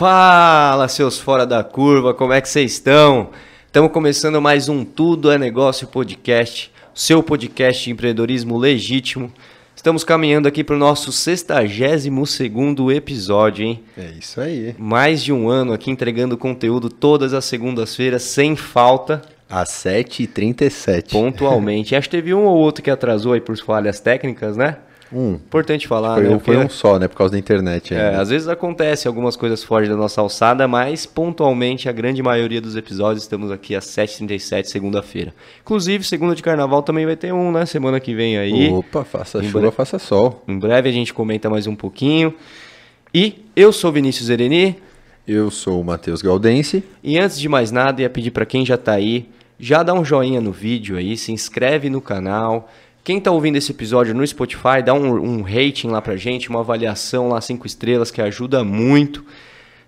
Fala, seus fora da curva, como é que vocês estão? Estamos começando mais um Tudo é Negócio podcast, seu podcast de empreendedorismo legítimo. Estamos caminhando aqui para o nosso 62 episódio, hein? É isso aí. Mais de um ano aqui entregando conteúdo todas as segundas-feiras, sem falta. Às 7h37. Pontualmente. Acho que teve um ou outro que atrasou aí por falhas técnicas, né? Um. Importante falar, Foi, né? um, foi um só, né? Por causa da internet. É, ainda. às vezes acontece algumas coisas fogem da nossa alçada, mas pontualmente a grande maioria dos episódios estamos aqui às 7h37, segunda-feira. Inclusive, segunda de carnaval também vai ter um, né? Semana que vem aí. Opa, faça Em chuva, breve. faça sol. Em breve a gente comenta mais um pouquinho. E eu sou Vinícius Ereni. Eu sou o Matheus Galdense. E antes de mais nada, ia pedir para quem já tá aí, já dá um joinha no vídeo aí, se inscreve no canal. Quem tá ouvindo esse episódio no Spotify, dá um, um rating lá pra gente, uma avaliação lá, cinco estrelas, que ajuda muito.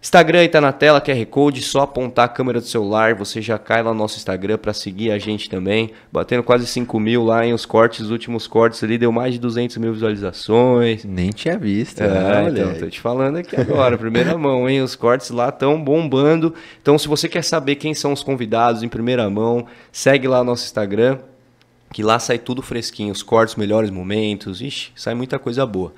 Instagram aí tá na tela, QR Code, só apontar a câmera do celular, você já cai lá no nosso Instagram pra seguir a gente também. Batendo quase 5 mil lá em os cortes, os últimos cortes ali, deu mais de 200 mil visualizações. Nem tinha visto. É, né, então, tô te falando aqui agora, primeira mão, hein? Os cortes lá estão bombando. Então, se você quer saber quem são os convidados em primeira mão, segue lá nosso Instagram, que lá sai tudo fresquinho, os cortes, melhores momentos, ixi, sai muita coisa boa.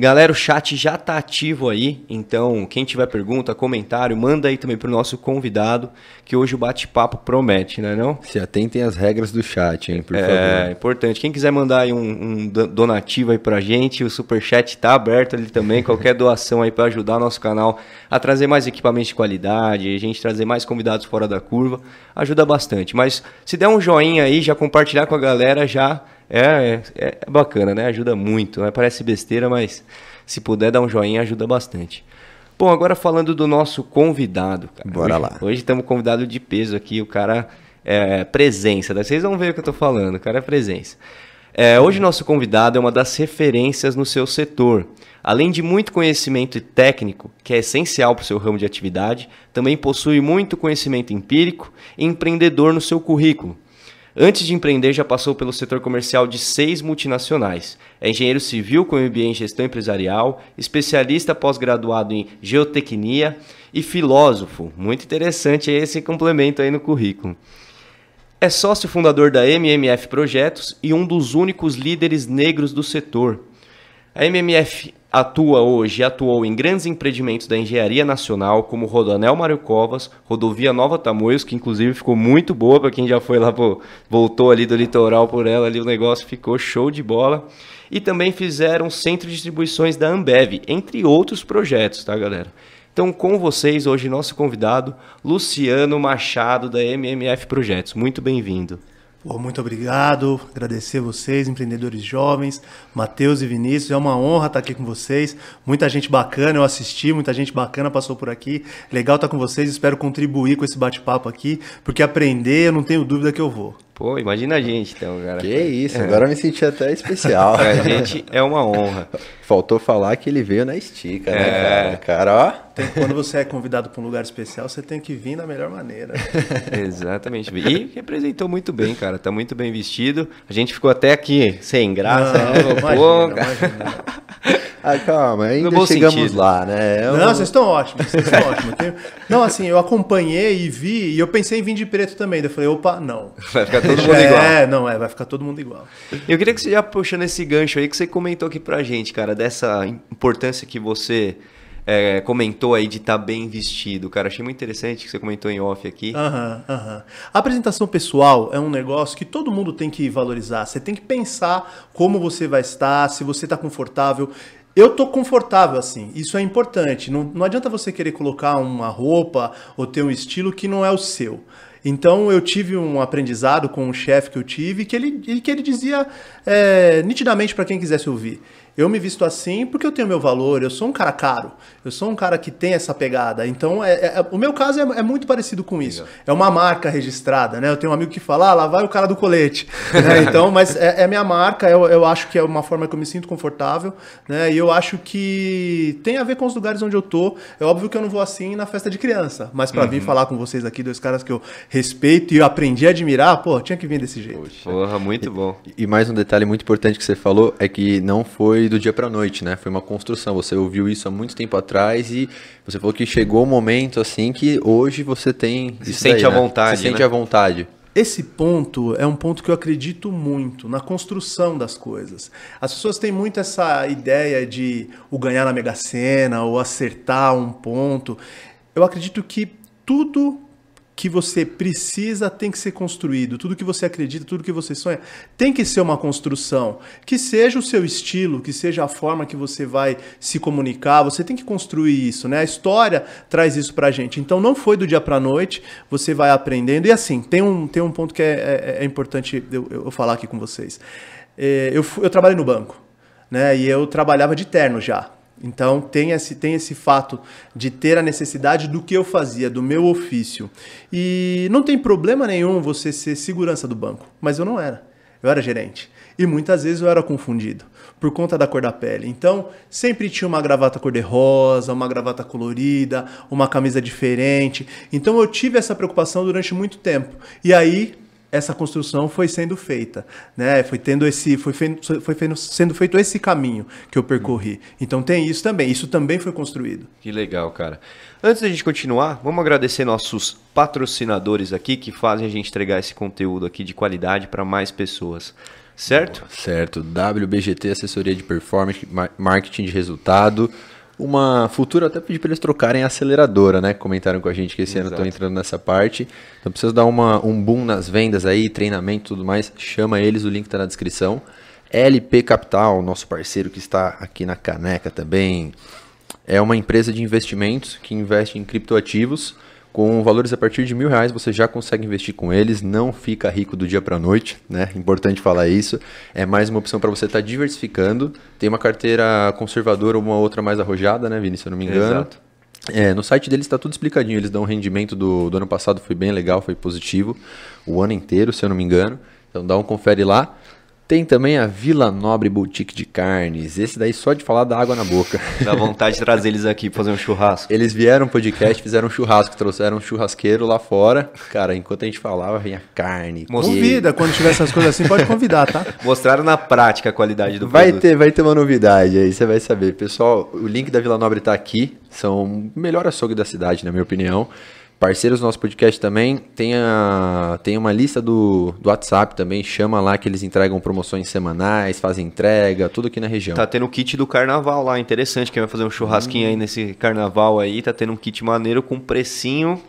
Galera, o chat já tá ativo aí, então quem tiver pergunta, comentário, manda aí também pro nosso convidado, que hoje o bate-papo promete, né não? Se atentem às regras do chat, hein, por É favor. importante. Quem quiser mandar aí um, um do- donativo aí pra gente, o Superchat tá aberto ali também. Qualquer doação aí pra ajudar o nosso canal a trazer mais equipamentos de qualidade, a gente trazer mais convidados fora da curva, ajuda bastante. Mas se der um joinha aí, já compartilhar com a galera, já é, é, é bacana, né? Ajuda muito. Né? Parece besteira, mas se puder dar um joinha, ajuda bastante. Bom, agora falando do nosso convidado. Cara. Bora Hoje- lá. Hoje temos um convidado de peso aqui, o cara é presença. né? Vocês vão ver o que eu tô falando, o cara é presença. É, hoje nosso convidado é uma das referências no seu setor. Além de muito conhecimento técnico, que é essencial para o seu ramo de atividade, também possui muito conhecimento empírico e empreendedor no seu currículo. Antes de empreender, já passou pelo setor comercial de seis multinacionais. É engenheiro civil com MBA em gestão empresarial, especialista pós-graduado em geotecnia e filósofo. Muito interessante esse complemento aí no currículo. É sócio fundador da MMF Projetos e um dos únicos líderes negros do setor. A MMF atua hoje e atuou em grandes empreendimentos da engenharia nacional, como Rodoanel Mário Covas, Rodovia Nova Tamoios, que inclusive ficou muito boa para quem já foi lá, voltou ali do litoral por ela, ali o negócio ficou show de bola. E também fizeram centro de distribuições da Ambev, entre outros projetos, tá, galera? Então, com vocês, hoje, nosso convidado, Luciano Machado, da MMF Projetos. Muito bem-vindo. Pô, muito obrigado, agradecer vocês, empreendedores jovens, Matheus e Vinícius, é uma honra estar aqui com vocês, muita gente bacana, eu assisti, muita gente bacana passou por aqui, legal estar com vocês, espero contribuir com esse bate-papo aqui, porque aprender eu não tenho dúvida que eu vou. Pô, imagina a gente, então, cara. Que isso, agora eu me senti até especial. Pra gente é uma honra. Faltou falar que ele veio na estica, É. né, cara? Cara, ó. Tem- quando você é convidado para um lugar especial, você tem que vir da melhor maneira. Exatamente. E representou muito bem, cara. Tá muito bem vestido. A gente ficou até aqui sem graça. Não, Pô, imagina, cara. imagina. Ah, calma, ainda chegamos sentido. lá, né? É um- Não, vocês estão ótimos, vocês estão ótimos. Tenho- Não, assim, eu acompanhei e vi, e eu pensei em vir de preto também. Daí Eu falei, opa, não. Vai ficar todo mundo é, igual. não, é, vai ficar todo mundo igual. Eu queria que você já puxando esse gancho aí que você comentou aqui pra gente, cara, dessa importância que você é, comentou aí de estar bem vestido, cara. Achei muito interessante que você comentou em off aqui. Aham, aham. A apresentação pessoal é um negócio que todo mundo tem que valorizar. Você tem que pensar como você vai estar, se você está confortável. Eu tô confortável assim, isso é importante. Não, não adianta você querer colocar uma roupa ou ter um estilo que não é o seu. Então eu tive um aprendizado com um chefe que eu tive que ele, que ele dizia é, nitidamente para quem quisesse ouvir. Eu me visto assim porque eu tenho meu valor, eu sou um cara caro, eu sou um cara que tem essa pegada. Então, é, é- o meu caso é, é muito parecido com isso. É uma marca registrada, né? Eu tenho um amigo que fala, ah, lá vai o cara do colete. né? Então, mas é, é minha marca, eu, eu acho que é uma forma que eu me sinto confortável, né? E eu acho que tem a ver com os lugares onde eu tô. É óbvio que eu não vou assim na festa de criança, mas para vir falar com vocês aqui, dois caras que eu respeito e eu aprendi a admirar, pô, tinha que vir desse jeito. Porra, muito bom. E mais um detalhe muito importante que você falou é que não foi foi do dia pra noite, né? Foi uma construção. Você ouviu isso há muito tempo atrás e você falou que chegou o momento assim que hoje você tem. Se isso sente daí, à né? vontade, Se sente né? à vontade. Esse ponto é um ponto que eu acredito muito na construção das coisas. As pessoas têm muito essa ideia de o ganhar na Mega Sena ou acertar um ponto. Eu acredito que tudo que você precisa tem que ser construído. Tudo que você acredita, tudo que você sonha, tem que ser uma construção. Que seja o seu estilo, que seja a forma que você vai se comunicar, você tem que construir isso, né? A história traz isso pra gente. Então não foi do dia pra noite, você vai aprendendo. E assim, tem um, tem um ponto que é, é- é importante eu, eu falar aqui com vocês. É, eu, eu trabalhei no banco, né? E eu trabalhava de terno já. Então tem esse, tem esse fato de ter a necessidade do que eu fazia, do meu ofício. E não tem problema nenhum você ser segurança do banco, mas eu não era. Eu era gerente. E muitas vezes eu era confundido por conta da cor da pele. Então, sempre tinha uma gravata cor-de-rosa, uma gravata colorida, uma camisa diferente. Então, eu tive essa preocupação durante muito tempo. E aí, essa construção foi sendo feita, né? Foi tendo esse, foi, fe- foi fe- sendo feito esse caminho que eu percorri. Então tem isso também. Isso também foi construído. Que legal, cara. Antes da gente continuar, vamos agradecer nossos patrocinadores aqui que fazem a gente entregar esse conteúdo aqui de qualidade para mais pessoas. Certo? Certo. WBGT, assessoria de performance, mar- marketing de resultado. Uma futura, até pedi para eles trocarem a aceleradora, né? Comentaram com a gente que esse ano Exato. estão entrando nessa parte. Então precisa dar uma, um boom nas vendas aí, treinamento e tudo mais. Chama eles, o link está na descrição. LP Capital, nosso parceiro que está aqui na caneca também. É uma empresa de investimentos que investe em criptoativos. Com valores a partir de mil reais você já consegue investir com eles, não fica rico do dia para a noite, né? Importante falar isso. É mais uma opção para você estar diversificando. Tem uma carteira conservadora ou uma outra mais arrojada, né, Vini, se eu não me engano. Exato. É, no site deles está tudo explicadinho. Eles dão um rendimento do, do ano passado, foi bem legal, foi positivo. O ano inteiro, se eu não me engano. Então dá um confere lá. Tem também a Vila Nobre Boutique de Carnes. Esse daí só de falar dá água na boca. Dá vontade de trazer eles aqui pra fazer um churrasco. Eles vieram pro podcast, fizeram um churrasco, trouxeram um churrasqueiro lá fora. Cara, enquanto a gente falava, vinha carne. Convida, quando tiver essas coisas assim, pode convidar, tá? Mostraram na prática a qualidade do Vai produto. ter, vai ter uma novidade aí, você vai saber. Pessoal, o link da Vila Nobre tá aqui. São o melhor açougue da cidade, na minha opinião. Parceiros do nosso podcast também. Tem, a, tem uma lista do, do WhatsApp também. Chama lá que eles entregam promoções semanais, fazem entrega, tudo aqui na região. Tá tendo o kit do carnaval lá, interessante. Quem vai fazer um churrasquinho aí nesse carnaval aí, tá tendo um kit maneiro com precinho.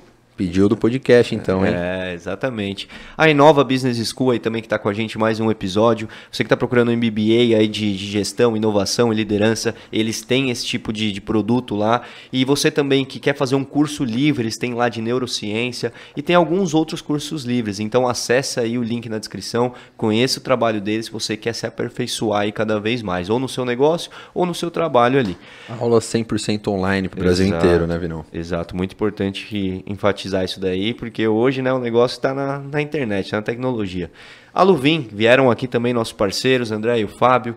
Pediu do podcast, então, hein? É, exatamente. A Inova Business School aí também que está com a gente mais um episódio. Você que está procurando um MBA aí de, de gestão, inovação e liderança, eles têm esse tipo de, de produto lá. E você também que quer fazer um curso livre, eles têm lá de neurociência e tem alguns outros cursos livres. Então acessa aí o link na descrição, conheça o trabalho deles se você quer se aperfeiçoar aí cada vez mais, ou no seu negócio ou no seu trabalho ali. Aula 100% online pro Brasil Exato. inteiro, né, Vinão? Exato, muito importante que enfatizar isso daí, porque hoje né, o negócio está na, na internet, na tecnologia. A Luvin, vieram aqui também nossos parceiros, André e o Fábio.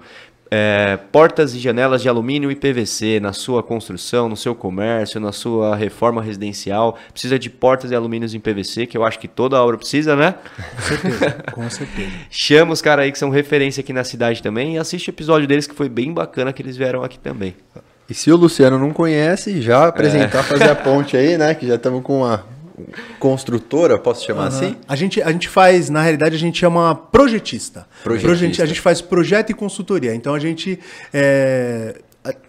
É, portas e janelas de alumínio e PVC na sua construção, no seu comércio, na sua reforma residencial. Precisa de portas e alumínios em PVC, que eu acho que toda obra precisa, né? Com certeza, com certeza. Chama os caras aí que são referência aqui na cidade também e assiste o episódio deles que foi bem bacana que eles vieram aqui também. E se o Luciano não conhece, já apresentar, fazer a ponte aí, né? Que já estamos com uma construtora, posso chamar assim? A gente, a gente faz, na realidade, a gente chama projetista. Projetista. Proje- A gente faz projeto e consultoria. Então a gente. é,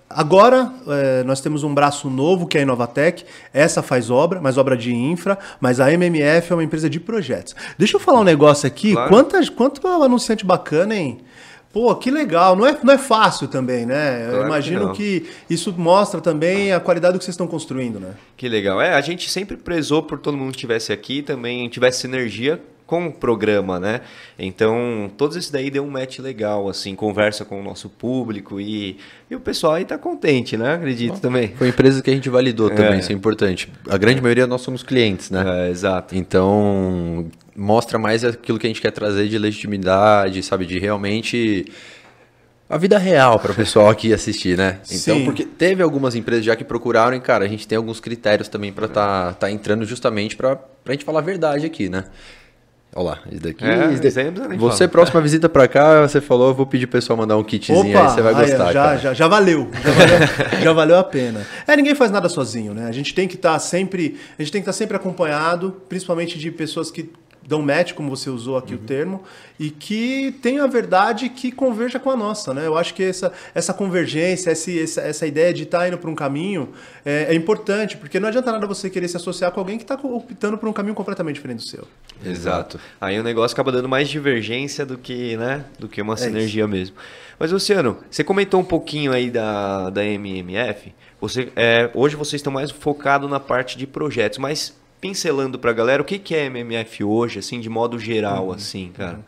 Agora é, nós temos um braço novo que é a Inovatec. Essa faz obra, mas obra de infra, mas a MMF é uma empresa de projetos. Deixa eu falar um negócio aqui. Claro. Quantas, quanto anunciante bacana, hein? Pô, que legal. Não é, não é fácil também, né? Claro eu que imagino não. que, isso mostra também a qualidade do que vocês estão construindo, né? Que legal. É, a gente sempre prezou por todo mundo que estivesse aqui, também tivesse sinergia com o programa, né? Então, todos esses daí deu um match legal, assim, conversa com o nosso público e, e o pessoal aí tá contente, né? Acredito também. Foi empresas que a gente validou também, É. isso é importante. A grande maioria nós somos clientes, né? É, exato. Então, mostra mais aquilo que a gente quer trazer de legitimidade, sabe? De realmente a vida real para o pessoal aqui assistir, né? Então, Sim. porque teve algumas empresas já que procuraram e, cara, a gente tem alguns critérios também para tá, tá entrando justamente para a gente falar a verdade aqui, né? Olha lá, esse daqui. É, esse nem Você, falar. próxima visita pra cá, você falou, eu vou pedir pro pessoal mandar um kitzinho aí, você vai aí, gostar, já, já, já valeu, já valeu, já valeu a pena. É, ninguém faz nada sozinho, né? A gente tem que estar sempre, a gente tem que estar sempre acompanhado, principalmente de pessoas que dão match, como você usou aqui o termo, e que tem a verdade que converja com a nossa, né? Eu acho que essa, essa convergência, esse, essa, essa ideia de estar indo para um caminho é, é importante, porque não adianta nada você querer se associar com alguém que está optando por um caminho completamente diferente do seu. Exato. Aí o negócio acaba dando mais divergência do que, né, do que uma É sinergia mesmo. Mas, Luciano, você comentou um pouquinho aí da, da MMF. Você, é, hoje vocês estão mais focados na parte de projetos, mas pincelando pra galera, o que, que é MMF hoje, assim, de modo geral, assim, cara?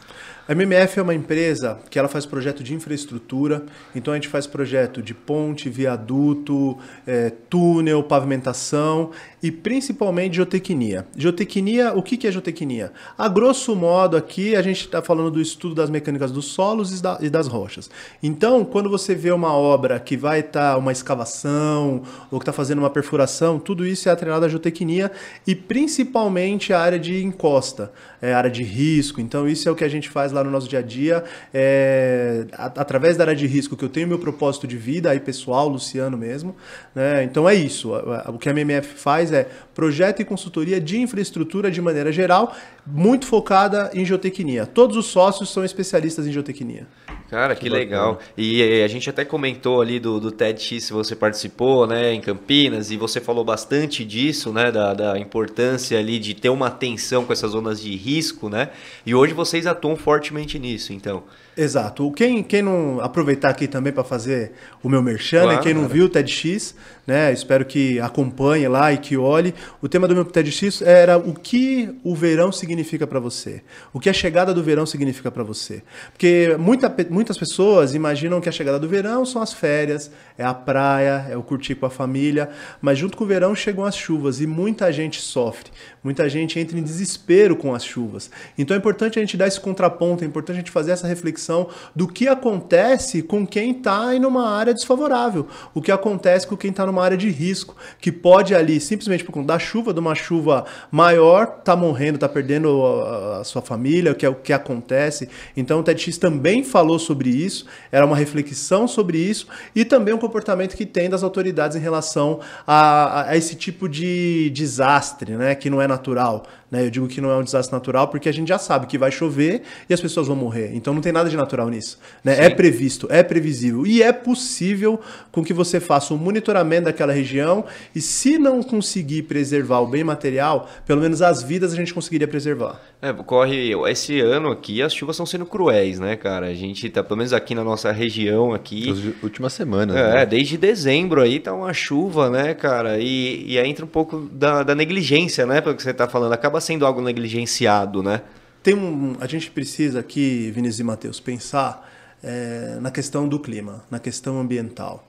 A MMF é uma empresa que ela faz projeto de infraestrutura, então a gente faz projeto de ponte, viaduto, eh, túnel, pavimentação e principalmente geotecnia. Geotecnia, o que é geotecnia? A grosso modo aqui a gente está falando do estudo das mecânicas dos solos e da- das rochas. Então, quando você vê uma obra que vai estar uma escavação ou que está fazendo uma perfuração, tudo isso é atrelado à geotecnia e principalmente a área de encosta, é, área de risco. Então, isso é o que a gente faz lá no nosso dia a dia. É, através da área de risco, que eu tenho meu propósito de vida, aí pessoal, Luciano mesmo. Né? Então, é isso. O que a MMF faz é projeto e consultoria de infraestrutura de maneira geral, muito focada em geotecnia. Todos os sócios são especialistas em geotecnia. Cara, que, legal. E a gente até comentou ali do, do TEDx, se você participou, né, em Campinas, e você falou bastante disso, né, da, da importância ali de ter uma atenção com essas zonas de risco, né? E hoje vocês atuam fortemente nisso, então. Exato. Quem, quem não aproveitar aqui também para fazer o meu merchan, né? Claro, quem não cara. viu o TEDx, né? Espero que acompanhe lá e que olhe. O tema do meu TEDx era o que o verão significa para você, o que a chegada do verão significa para você, porque muita, muitas pessoas imaginam que a chegada do verão são as férias, é a praia, é o curtir com a família, mas junto com o verão chegam as chuvas e muita gente sofre, muita gente entra em desespero com as chuvas. Então é importante a gente dar esse contraponto, é importante a gente fazer essa reflexão do que acontece com quem está em uma área desfavorável, o que acontece com quem está numa área de risco, que pode ali, simplesmente por conta da chuva, de uma chuva maior, tá morrendo, tá perdendo a, a sua família, que é o que acontece. Então o TEDx também falou sobre isso, era uma reflexão sobre isso e também o comportamento que tem das autoridades em relação a, a esse tipo de desastre, né, que não é natural. Né? Eu digo que não é um desastre natural porque a gente já sabe que vai chover e as pessoas vão morrer. Então não tem nada de natural nisso. Né? É previsto, é previsível e é possível com que você faça um monitoramento daquela região e se não conseguir preservar o bem material, pelo menos as vidas a gente conseguiria preservar. É, corre esse ano aqui, as chuvas estão sendo cruéis, né, cara? A gente tá, pelo menos aqui na nossa região aqui, As últimas semanas. É, né? desde dezembro aí tá uma chuva, né, cara? E, e aí entra um pouco da, da negligência, né? Que você tá falando. Acaba sendo algo negligenciado, né? Tem um, a gente precisa aqui, Vinícius e Matheus, pensar é, na questão do clima, na questão ambiental.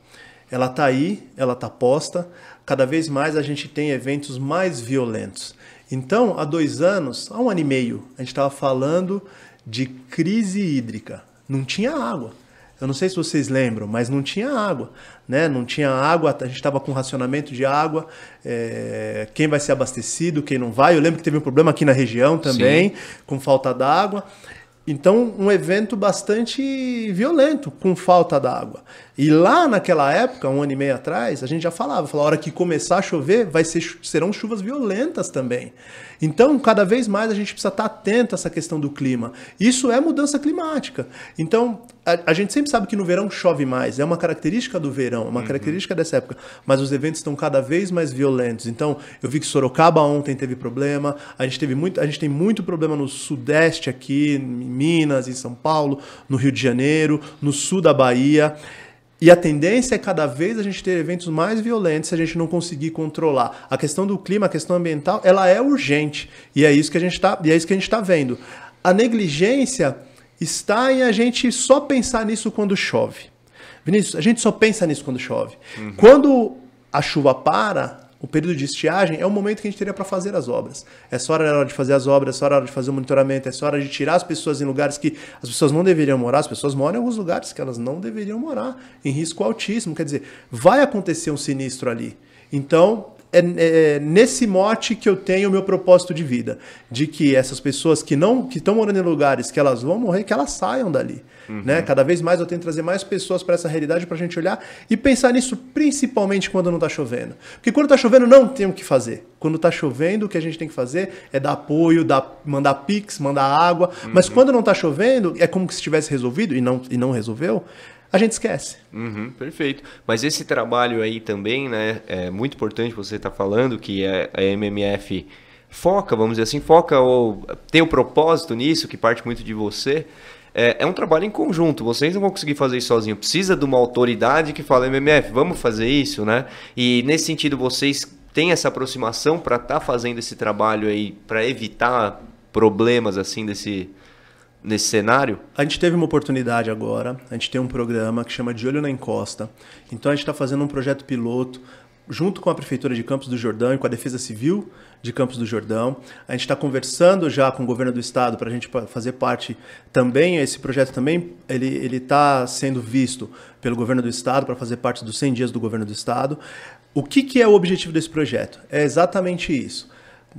Ela está aí, ela está posta. Cada vez mais a gente tem eventos mais violentos. Então, há dois anos, há um ano e meio, a gente estava falando de crise hídrica. Não tinha água. Eu não sei se vocês lembram, mas não tinha água, né? Não tinha água, a gente estava com racionamento de água, é, quem vai ser abastecido, quem não vai. Eu lembro que teve um problema aqui na região também, com falta d'água. Então, um evento bastante violento, com falta d'água. E lá naquela época, um ano e meio atrás, a gente já falava, falava, a hora que começar a chover, vai ser, serão chuvas violentas também. Então, cada vez mais a gente precisa estar atento a essa questão do clima. Isso é mudança climática. Então, a, a gente sempre sabe que no verão chove mais, é uma característica do verão, é uma característica dessa época, mas os eventos estão cada vez mais violentos. Então, eu vi que Sorocaba ontem teve problema, a gente teve muito, a gente tem muito problema no sudeste aqui, em Minas, em São Paulo, no Rio de Janeiro, no sul da Bahia. E a tendência é cada vez a gente ter eventos mais violentos se a gente não conseguir controlar. A questão do clima, a questão ambiental, ela é urgente. E é isso que a gente está, e é isso que a gente está vendo. A negligência está em a gente só pensar nisso quando chove. Vinícius, a gente só pensa nisso quando chove. Quando a chuva para, o período de estiagem é o momento que a gente teria para fazer as obras. É só hora de fazer as obras, é só hora de fazer o monitoramento, é só hora de tirar as pessoas em lugares que as pessoas não deveriam morar, as pessoas moram em alguns lugares que elas não deveriam morar, em risco altíssimo. Quer dizer, vai acontecer um sinistro ali. Então, é, é, nesse mote que eu tenho o meu propósito de vida, de que essas pessoas que não que estão morando em lugares que elas vão morrer, que elas saiam dali. Uhum. Né? Cada vez mais eu tento trazer mais pessoas para essa realidade para a gente olhar e pensar nisso principalmente quando não está chovendo. Porque quando está chovendo não tem o que fazer. Quando está chovendo o que a gente tem que fazer é dar apoio, dar, mandar pix, mandar água. Uhum. Mas quando não está chovendo é como se tivesse resolvido e não, e não resolveu a gente esquece. Uhum, perfeito. Mas esse trabalho aí também, né, é muito importante você estar tá falando que é a MMF foca, vamos dizer assim, foca ou tem o um propósito nisso que parte muito de você. É, é, um trabalho em conjunto. Vocês não vão conseguir fazer isso sozinho. Precisa de uma autoridade que fala MMF, vamos fazer isso, né? E nesse sentido vocês têm essa aproximação para estar tá fazendo esse trabalho aí para evitar problemas assim desse nesse cenário? A gente teve uma oportunidade agora, a gente tem um programa que chama De Olho na Encosta. Então a gente está fazendo um projeto piloto junto com a Prefeitura de Campos do Jordão e com a Defesa Civil de Campos do Jordão. A gente está conversando já com o governo do estado para a gente fazer parte também. Esse projeto também ele está sendo visto pelo governo do estado para fazer parte dos 100 dias do governo do estado. O que, que é o objetivo desse projeto? É exatamente isso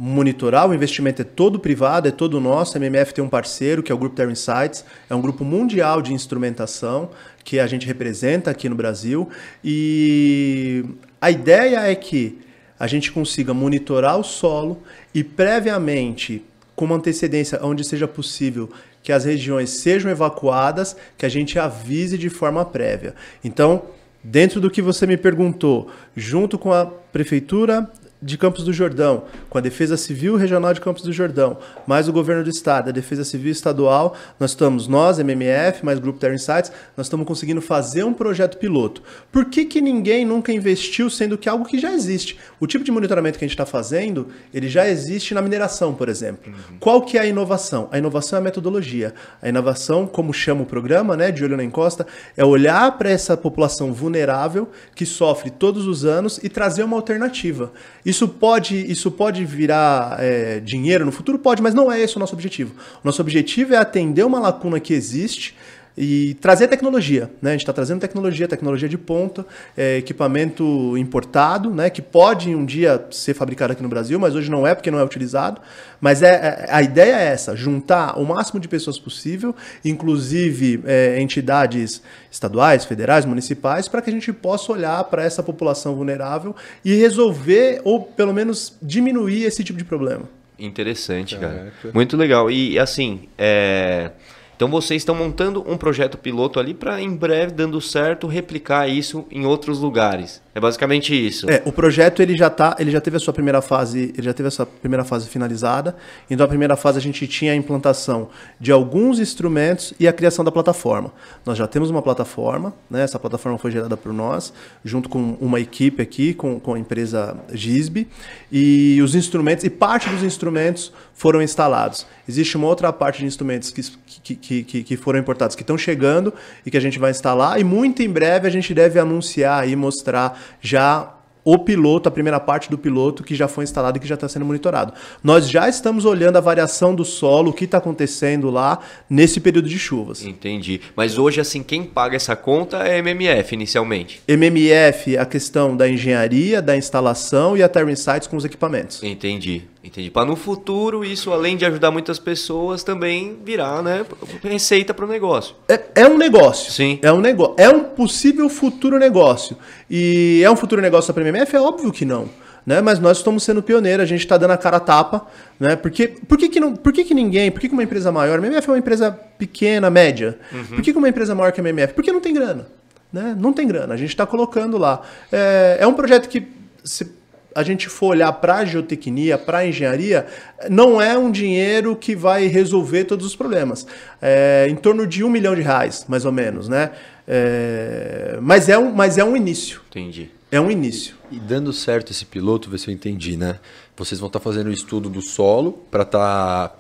monitorar, o investimento é todo privado, é todo nosso. A MMF tem um parceiro, que é o Grupo Terra Insights, é um grupo mundial de instrumentação que a gente representa aqui no Brasil. E a ideia é que a gente consiga monitorar o solo e previamente, com uma antecedência onde seja possível que as regiões sejam evacuadas, que a gente avise de forma prévia. Então, dentro do que você me perguntou, junto com a prefeitura de Campos do Jordão, com a Defesa Civil Regional de Campos do Jordão, mais o governo do estado, a Defesa Civil Estadual, nós estamos, nós, MMF, mais Grupo Terra Insights, nós estamos conseguindo fazer um projeto piloto. Por que, que ninguém nunca investiu, sendo que é algo que já existe? O tipo de monitoramento que a gente está fazendo, ele já existe na mineração, por exemplo. Uhum. Qual que é a inovação? A inovação é a metodologia. A inovação, como chama o programa, né, de olho na encosta, é olhar para essa população vulnerável que sofre todos os anos e trazer uma alternativa. Isso pode, isso pode virar é, dinheiro no futuro? Pode, mas não é esse o nosso objetivo. O nosso objetivo é atender uma lacuna que existe e trazer tecnologia. Né? A gente está trazendo tecnologia, tecnologia de ponta, é, equipamento importado, né? que pode um dia ser fabricado aqui no Brasil, mas hoje não é porque não é utilizado. Mas é, é a ideia é essa: juntar o máximo de pessoas possível, inclusive é, entidades estaduais, federais, municipais, para que a gente possa olhar para essa população vulnerável e resolver, ou pelo menos diminuir esse tipo de problema. Interessante, cara. Muito legal. E assim, é. Então vocês estão montando um projeto piloto ali para em breve, dando certo, replicar isso em outros lugares. É basicamente isso. É, o projeto ele já tá, ele já teve a sua primeira fase, ele já teve a sua primeira fase finalizada. Então a primeira fase a gente tinha a implantação de alguns instrumentos e a criação da plataforma. Nós já temos uma plataforma, né? Essa plataforma foi gerada por nós, junto com uma equipe aqui, com, com a empresa Gisbe, e os instrumentos e parte dos instrumentos foram instalados. Existe uma outra parte de instrumentos que, que, que, que foram importados que estão chegando e que a gente vai instalar, e muito em breve a gente deve anunciar e mostrar já o piloto, a primeira parte do piloto que já foi instalado e que já está sendo monitorado. Nós já estamos olhando a variação do solo, o que está acontecendo lá nesse período de chuvas. Entendi. Mas hoje, assim, quem paga essa conta é MMF inicialmente? MMF, a questão da engenharia, da instalação e a Terra Insights com os equipamentos. Entendi. Entendi. Para no futuro, isso além de ajudar muitas pessoas, também virar né, receita para o negócio. É, é um negócio. Sim. É um negócio. É um possível futuro negócio. E é um futuro negócio para a PMF? É óbvio que não. Né? Mas nós estamos sendo pioneiros, a gente está dando a cara a tapa. Né? Porque, por que, que, não, por que, que ninguém, por que, que uma empresa maior, a MMF é uma empresa pequena, média, uhum. por que, que uma empresa maior que a MMF? Porque não tem grana. Né? Não tem grana, a gente está colocando lá. É, é um projeto que se a gente for olhar para a geotecnia, para a engenharia, não é um dinheiro que vai resolver todos os problemas. É em torno de um milhão de reais, mais ou menos, né? É, mas, é um, mas é um início. Entendi. É um início. E dando certo esse piloto, ver se eu entendi, né? Vocês vão estar tá fazendo o estudo do solo para estar tá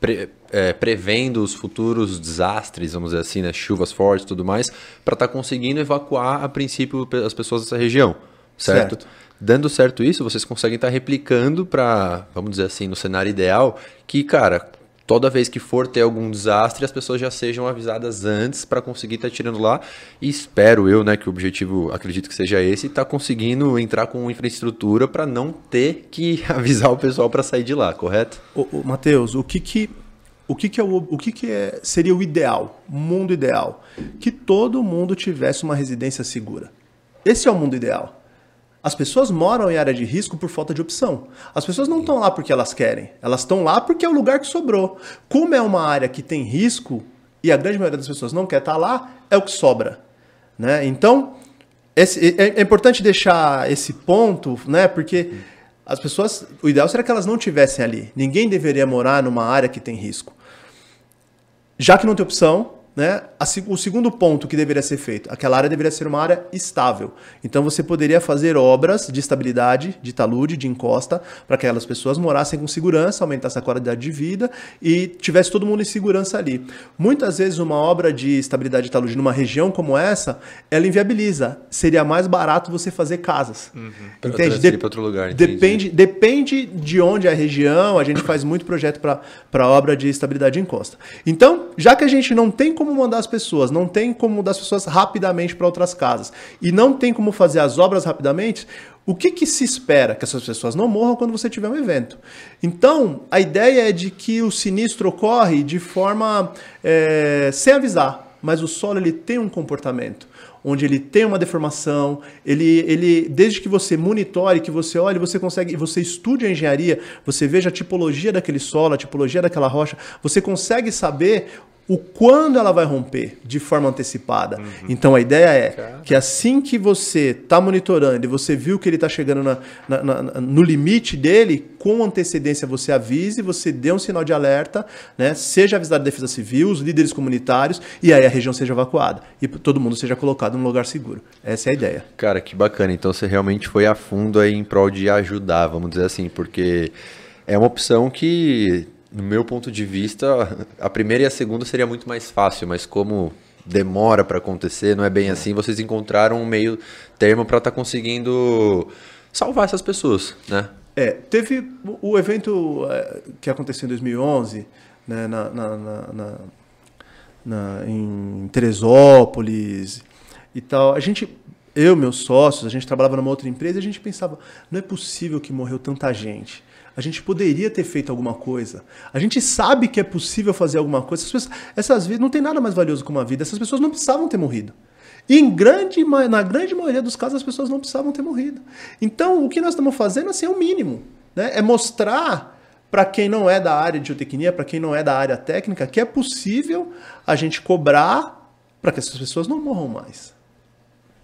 pre, é, prevendo os futuros desastres, vamos dizer assim, né? chuvas fortes e tudo mais, para estar tá conseguindo evacuar, a princípio, as pessoas dessa região, certo? certo. Dando certo isso, vocês conseguem estar replicando para, vamos dizer assim, no cenário ideal, que, cara, toda vez que for ter algum desastre, as pessoas já sejam avisadas antes para conseguir estar tá tirando lá. E espero eu, né, que o objetivo, acredito que seja esse, tá conseguindo entrar com infraestrutura para não ter que avisar o pessoal para sair de lá, correto? O, Matheus, o que que o que, que, é, o, o que, que é, seria o ideal, mundo ideal? Que todo mundo tivesse uma residência segura. Esse é o mundo ideal. As pessoas moram em área de risco por falta de opção. As pessoas não estão lá porque elas querem. Elas estão lá porque é o lugar que sobrou. Como é uma área que tem risco e a grande maioria das pessoas não quer estar lá, é o que sobra. Né? Então, esse, é, é, importante deixar esse ponto, né? porque as pessoas. O ideal seria que elas não tivessem ali. Ninguém deveria morar numa área que tem risco. Já que não tem opção, né? o segundo ponto que deveria ser feito, aquela área deveria ser uma área estável. Então você poderia fazer obras de estabilidade, de talude, de encosta, para que aquelas pessoas morassem com segurança, aumentasse a qualidade de vida e tivesse todo mundo em segurança ali. Muitas vezes uma obra de estabilidade de talude numa região como essa, ela inviabiliza. Seria mais barato você fazer casas. Uhum. Entende? De outro lugar, depende, depende de onde é a região, a gente faz muito projeto para obra de estabilidade de encosta. Então, já que a gente não tem como como mandar as pessoas, não tem como mudar as pessoas rapidamente para outras casas e não tem como fazer as obras rapidamente, o que, que, se espera? Que essas pessoas não morram quando você tiver um evento. Então, a ideia é de que o sinistro ocorre de forma é, sem avisar, mas o solo ele tem um comportamento onde ele tem uma deformação, ele, ele desde que você monitore, que você olhe, você consegue, você estude a engenharia, você veja a tipologia daquele solo, a tipologia daquela rocha, você consegue saber o quando ela vai romper de forma antecipada. Uhum. Então a ideia é Cara. que assim que você está monitorando e você viu que ele está chegando na, na, na, no limite dele, com antecedência você avise, você dê um sinal de alerta, né? seja avisado a Defesa Civil, os líderes comunitários, e aí a região seja evacuada e todo mundo seja colocado num lugar seguro. Essa é a ideia. Cara, que bacana. Então você realmente foi a fundo aí em prol de ajudar, vamos dizer assim, porque é uma opção que no meu ponto de vista, a primeira e a segunda seria muito mais fácil, mas como demora para acontecer, não é bem assim, vocês encontraram um meio termo para estar tá conseguindo salvar essas pessoas, né? É, teve o evento é, que aconteceu em 2011, né, na, na, na, na, em Teresópolis e tal. A gente, eu, meus sócios, a gente trabalhava numa outra empresa e a gente pensava, não é possível que morreu tanta gente. A gente poderia ter feito alguma coisa. A gente sabe que é possível fazer alguma coisa. Essas, pessoas, essas vidas não tem nada mais valioso que uma vida. Essas pessoas não precisavam ter morrido. E em grande, na grande maioria dos casos, as pessoas não precisavam ter morrido. Então, o que nós estamos fazendo assim, é o mínimo. Né? É mostrar para quem não é da área de geotecnia, para quem não é da área técnica, que é possível a gente cobrar para que essas pessoas não morram mais.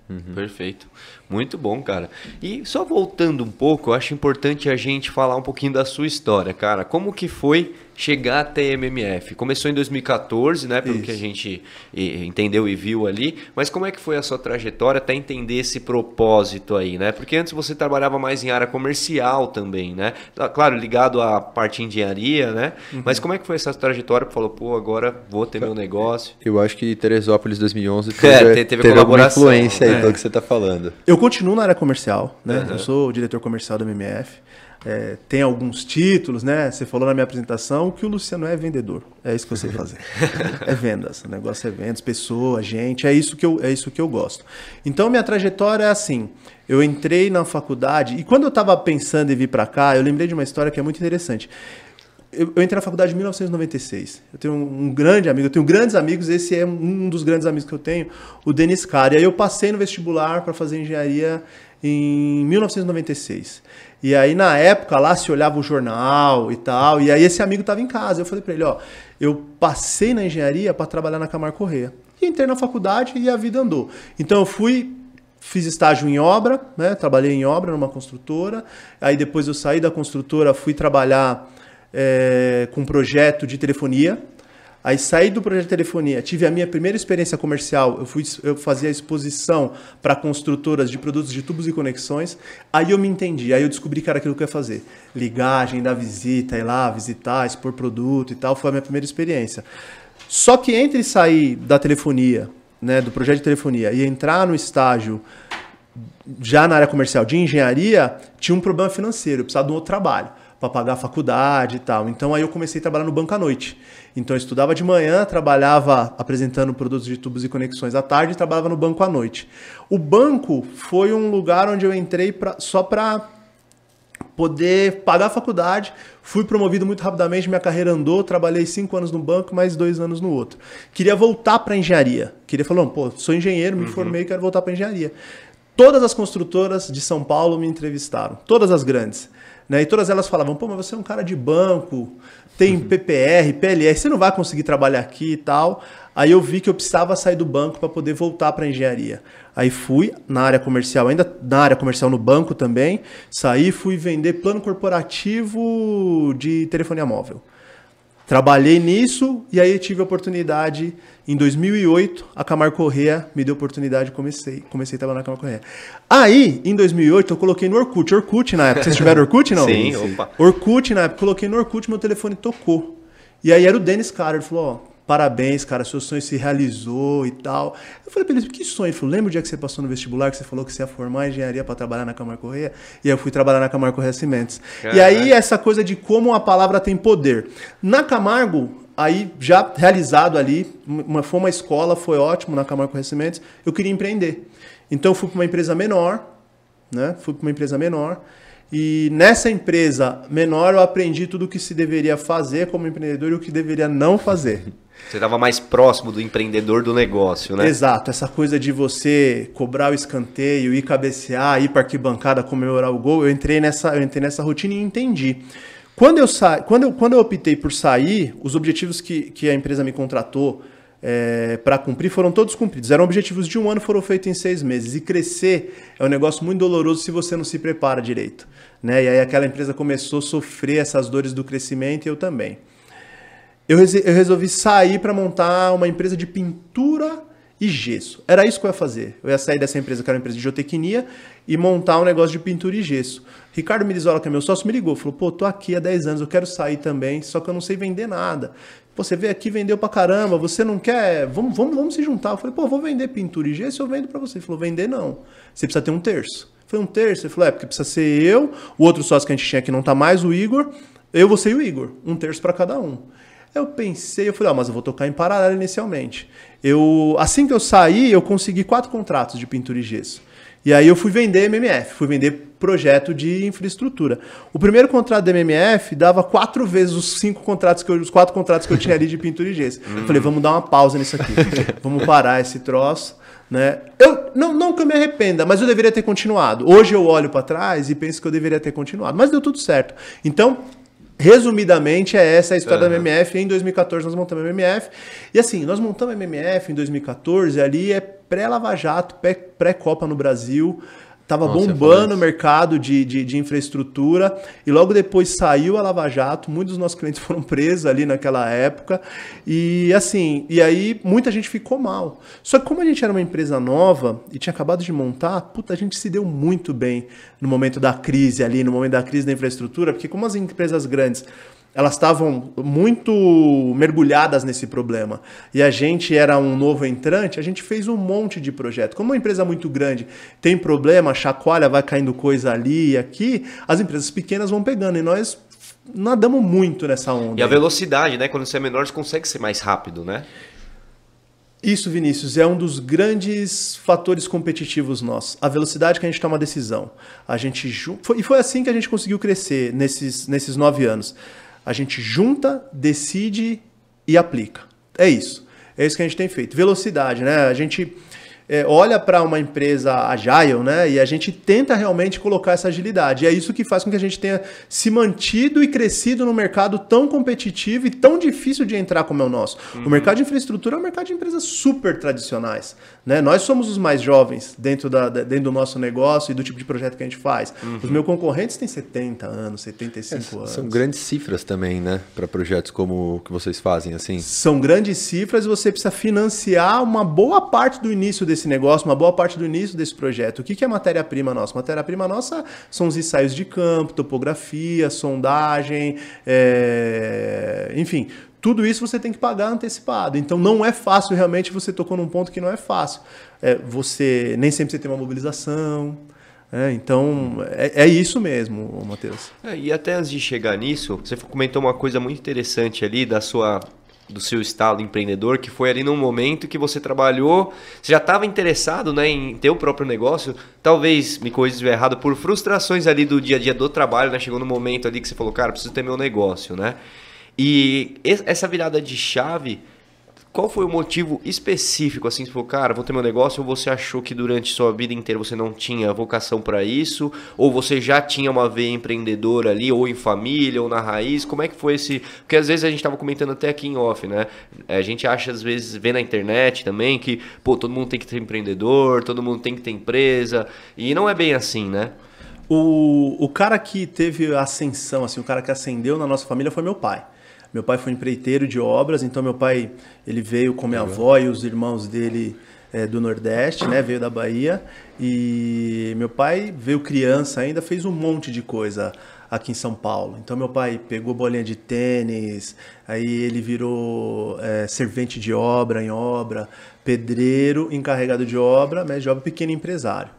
Uhum. Perfeito. Muito bom, cara. E só voltando um pouco, eu acho importante a gente falar um pouquinho da sua história, cara. Como que foi chegar até MMF? Começou em 2014, né? Pelo Isso. que a gente entendeu e viu ali. Mas como é que foi a sua trajetória até entender esse propósito aí, né? Porque antes você trabalhava mais em área comercial também, né? Tá, claro, ligado à parte de engenharia, né? Uhum. Mas como é que foi essa trajetória? Falou, pô, agora vou ter meu negócio. Eu acho que Teresópolis 2011 teve, é, teve, teve colaboração, influência aí, é. pelo que você está falando. Eu continuo na área comercial, né? Uhum. Eu sou diretor comercial da MMF. É, tem alguns títulos, né? Você falou na minha apresentação que o Luciano é vendedor. É isso que eu sei fazer. é vendas. O negócio é vendas, pessoa, gente. É isso que eu, é isso que eu gosto. Então, minha trajetória é assim. Eu entrei na faculdade e quando eu estava pensando em vir para cá, eu lembrei de uma história que é muito interessante. Eu, eu entrei na faculdade em 1996. Eu tenho um, um, grande amigo, eu tenho grandes amigos, esse é um dos grandes amigos que eu tenho, o Denis Cara. E aí eu passei no vestibular para fazer engenharia em 1996. E aí, na época, lá se olhava o jornal e tal. E aí, esse amigo estava em casa. Eu falei para ele: Ó, eu passei na engenharia para trabalhar na Camargo Correia. E entrei na faculdade e a vida andou. Então, eu fui, fiz estágio em obra, né? Trabalhei em obra numa construtora. Aí, depois, eu saí da construtora, fui trabalhar é, com um projeto de telefonia. Aí saí do projeto de telefonia, tive a minha primeira experiência comercial, eu fui eu fazia exposição para construtoras de produtos de tubos e conexões. Aí eu me entendi, aí eu descobri que era aquilo que eu ia fazer. Ligagem, dar visita, ir lá, visitar, expor produto e tal, foi a minha primeira experiência. Só que entre sair da telefonia, né, do projeto de telefonia e entrar no estágio já na área comercial de engenharia, tinha um problema financeiro, eu precisava de um outro trabalho. Para pagar a faculdade e tal. Então aí eu comecei a trabalhar no banco à noite. Então eu estudava de manhã, trabalhava apresentando produtos de tubos e conexões à tarde e trabalhava no banco à noite. O banco foi um lugar onde eu entrei pra, só para poder pagar a faculdade. Fui promovido muito rapidamente, minha carreira andou, trabalhei cinco anos no banco, mais dois anos no outro. Queria voltar para engenharia. Queria falar, pô, sou engenheiro, me uhum. formei, quero voltar para engenharia. Todas as construtoras de São Paulo me entrevistaram, todas as grandes. Né? E todas elas falavam, pô, mas você é um cara de banco, tem PPR, PLR, você não vai conseguir trabalhar aqui e tal. Aí eu vi que eu precisava sair do banco para poder voltar para a engenharia. Aí fui na área comercial, ainda na área comercial no banco também, saí fui vender plano corporativo de telefonia móvel. Trabalhei nisso e aí tive a oportunidade em 2008, a Camargo Correa me deu oportunidade e comecei, comecei a trabalhar na Camargo Correa. Aí, em 2008, eu coloquei no Orkut. Orkut na época. Vocês tiveram Orkut, não? Sim, opa. Orkut na época. Coloquei no Orkut, meu telefone tocou. E aí era o Dennis Carter. Ele falou, ó, parabéns, cara, seu sonho se realizou e tal. Eu falei pra ele, que sonho? Ele falou, lembra o dia que você passou no vestibular, que você falou que você ia formar engenharia para trabalhar na Camargo Correia? E aí eu fui trabalhar na Camargo Correia Cimentos. Caraca. E aí essa coisa de como a palavra tem poder. Na Camargo, aí já realizado ali, uma, foi uma escola, foi ótimo na Camargo Correia Cimentos, eu queria empreender. Então eu fui para uma empresa menor, né? Fui para uma empresa menor. E nessa empresa menor eu aprendi tudo o que se deveria fazer como empreendedor e o que deveria não fazer. Você estava mais próximo do empreendedor do negócio, né? Exato, essa coisa de você cobrar o escanteio, ir cabecear, ir para arquibancada comemorar o gol, eu entrei nessa, eu entrei nessa rotina e entendi. Quando eu, sa... quando eu, quando eu optei por sair, os objetivos que, que a empresa me contratou é, para cumprir foram todos cumpridos. Eram objetivos de um ano, foram feitos em seis meses. E crescer é um negócio muito doloroso se você não se prepara direito. Né? E aí aquela empresa começou a sofrer essas dores do crescimento e eu também eu, eu resolvi sair para montar uma empresa de pintura e gesso. Era isso que eu ia fazer. Eu ia sair dessa empresa, que era uma empresa de geotecnia, e montar um negócio de pintura e gesso. Ricardo Mirizola, que é meu sócio, me ligou. Falou, pô, tô aqui há 10 anos, eu quero sair também, só que eu não sei vender nada. Você veio aqui, vendeu pra caramba, você não quer... Vamos, vamos, vamos se juntar. Eu falei, pô, vou vender pintura e gesso, eu vendo para você. Ele falou, vender não. Você precisa ter um terço. Foi um terço. Ele falou, é, porque precisa ser eu, o outro sócio que a gente tinha aqui não tá mais, o Igor, eu, você e o Igor. Um terço para cada um. Eu pensei, eu falei, ah, mas eu vou tocar em paralelo inicialmente. Eu, assim que eu saí, eu consegui quatro contratos de pintura e gesso. E aí eu fui vender MMF, fui vender projeto de infraestrutura. O primeiro contrato da MMF dava quatro vezes os cinco contratos que eu, os quatro contratos que eu tinha ali de pintura e gesso. Eu falei, vamos dar uma pausa nisso aqui, vamos parar esse troço. Né? Eu, não, não que eu me arrependa, mas eu deveria ter continuado. Hoje eu olho para trás e penso que eu deveria ter continuado, mas deu tudo certo. Então, Resumidamente, é essa a história uhum. da MMF. Em 2014, nós montamos a MMF. E assim, nós montamos a MMF em 2014, ali é pré-Lava Jato, pré-Copa no Brasil. Tava Nossa, bombando o mercado de, de, de, infraestrutura e logo depois saiu a Lava Jato. Muitos dos nossos clientes foram presos ali naquela época. E assim, e aí muita gente ficou mal. Só que como a gente era uma empresa nova e tinha acabado de montar, puta, a gente se deu muito bem no momento da crise ali, no momento da crise da infraestrutura, porque como as empresas grandes elas estavam muito mergulhadas nesse problema. E a gente era um novo entrante, a gente fez um monte de projeto. Como uma empresa muito grande tem problema, chacoalha, vai caindo coisa ali e aqui, as empresas pequenas vão pegando. E nós nadamos muito nessa onda. E a velocidade, né? Quando você é menor, você consegue ser mais rápido, né? Isso, Vinícius, é um dos grandes fatores competitivos nossos. A velocidade que a gente toma decisão. A gente E foi assim que a gente conseguiu crescer nesses, nesses nove anos. A gente junta, decide e aplica. É isso. É isso que a gente tem feito. Velocidade, né? A gente é, olha para uma empresa agile, né? E a gente tenta realmente colocar essa agilidade. E é isso que faz com que a gente tenha se mantido e crescido no mercado tão competitivo e tão difícil de entrar como é o nosso. Uhum. O mercado de infraestrutura é um mercado de empresas super tradicionais. Né? Nós somos os mais jovens dentro, da, dentro do nosso negócio e do tipo de projeto que a gente faz. Uhum. Os meus concorrentes têm 70 anos, 75 é, anos. São grandes cifras também, né? Para projetos como o que vocês fazem, assim. São grandes cifras e você precisa financiar uma boa parte do início desse desse negócio, uma boa parte do início desse projeto. O que, que é matéria-prima nossa? Matéria-prima nossa são os ensaios de campo, topografia, sondagem, é... enfim, tudo isso você tem que pagar antecipado. Então não é fácil, realmente você tocou num ponto que não é fácil. É, você nem sempre você tem uma mobilização. É, então, é, é, isso mesmo, Matheus. É, e até antes de chegar nisso, você comentou uma coisa muito interessante ali da sua do seu estado empreendedor, que foi ali num momento que você trabalhou, você já estava interessado né, em ter o próprio negócio, talvez, me corrija errado, por frustrações ali do dia a dia do trabalho, né? Chegou no momento ali que você falou, cara, preciso ter meu negócio, né? E essa virada de chave qual foi o motivo específico, assim, você falou, cara, vou ter meu negócio, ou você achou que durante sua vida inteira você não tinha vocação para isso, ou você já tinha uma veia empreendedora ali, ou em família, ou na raiz, como é que foi esse... Porque às vezes a gente estava comentando até aqui em off, né? A gente acha, às vezes, vê na internet também, que, pô, todo mundo tem que ter empreendedor, todo mundo tem que ter empresa, e não é bem assim, né? O, o cara que teve ascensão, assim, o cara que ascendeu na nossa família foi meu pai. Meu pai foi empreiteiro de obras, então meu pai ele veio com minha avó e os irmãos dele é, do Nordeste, né? Veio da Bahia e meu pai veio criança ainda, fez um monte de coisa aqui em São Paulo. Então meu pai pegou bolinha de tênis, aí ele virou é, servente de obra em obra, pedreiro, encarregado de obra, mas de obra pequeno empresário.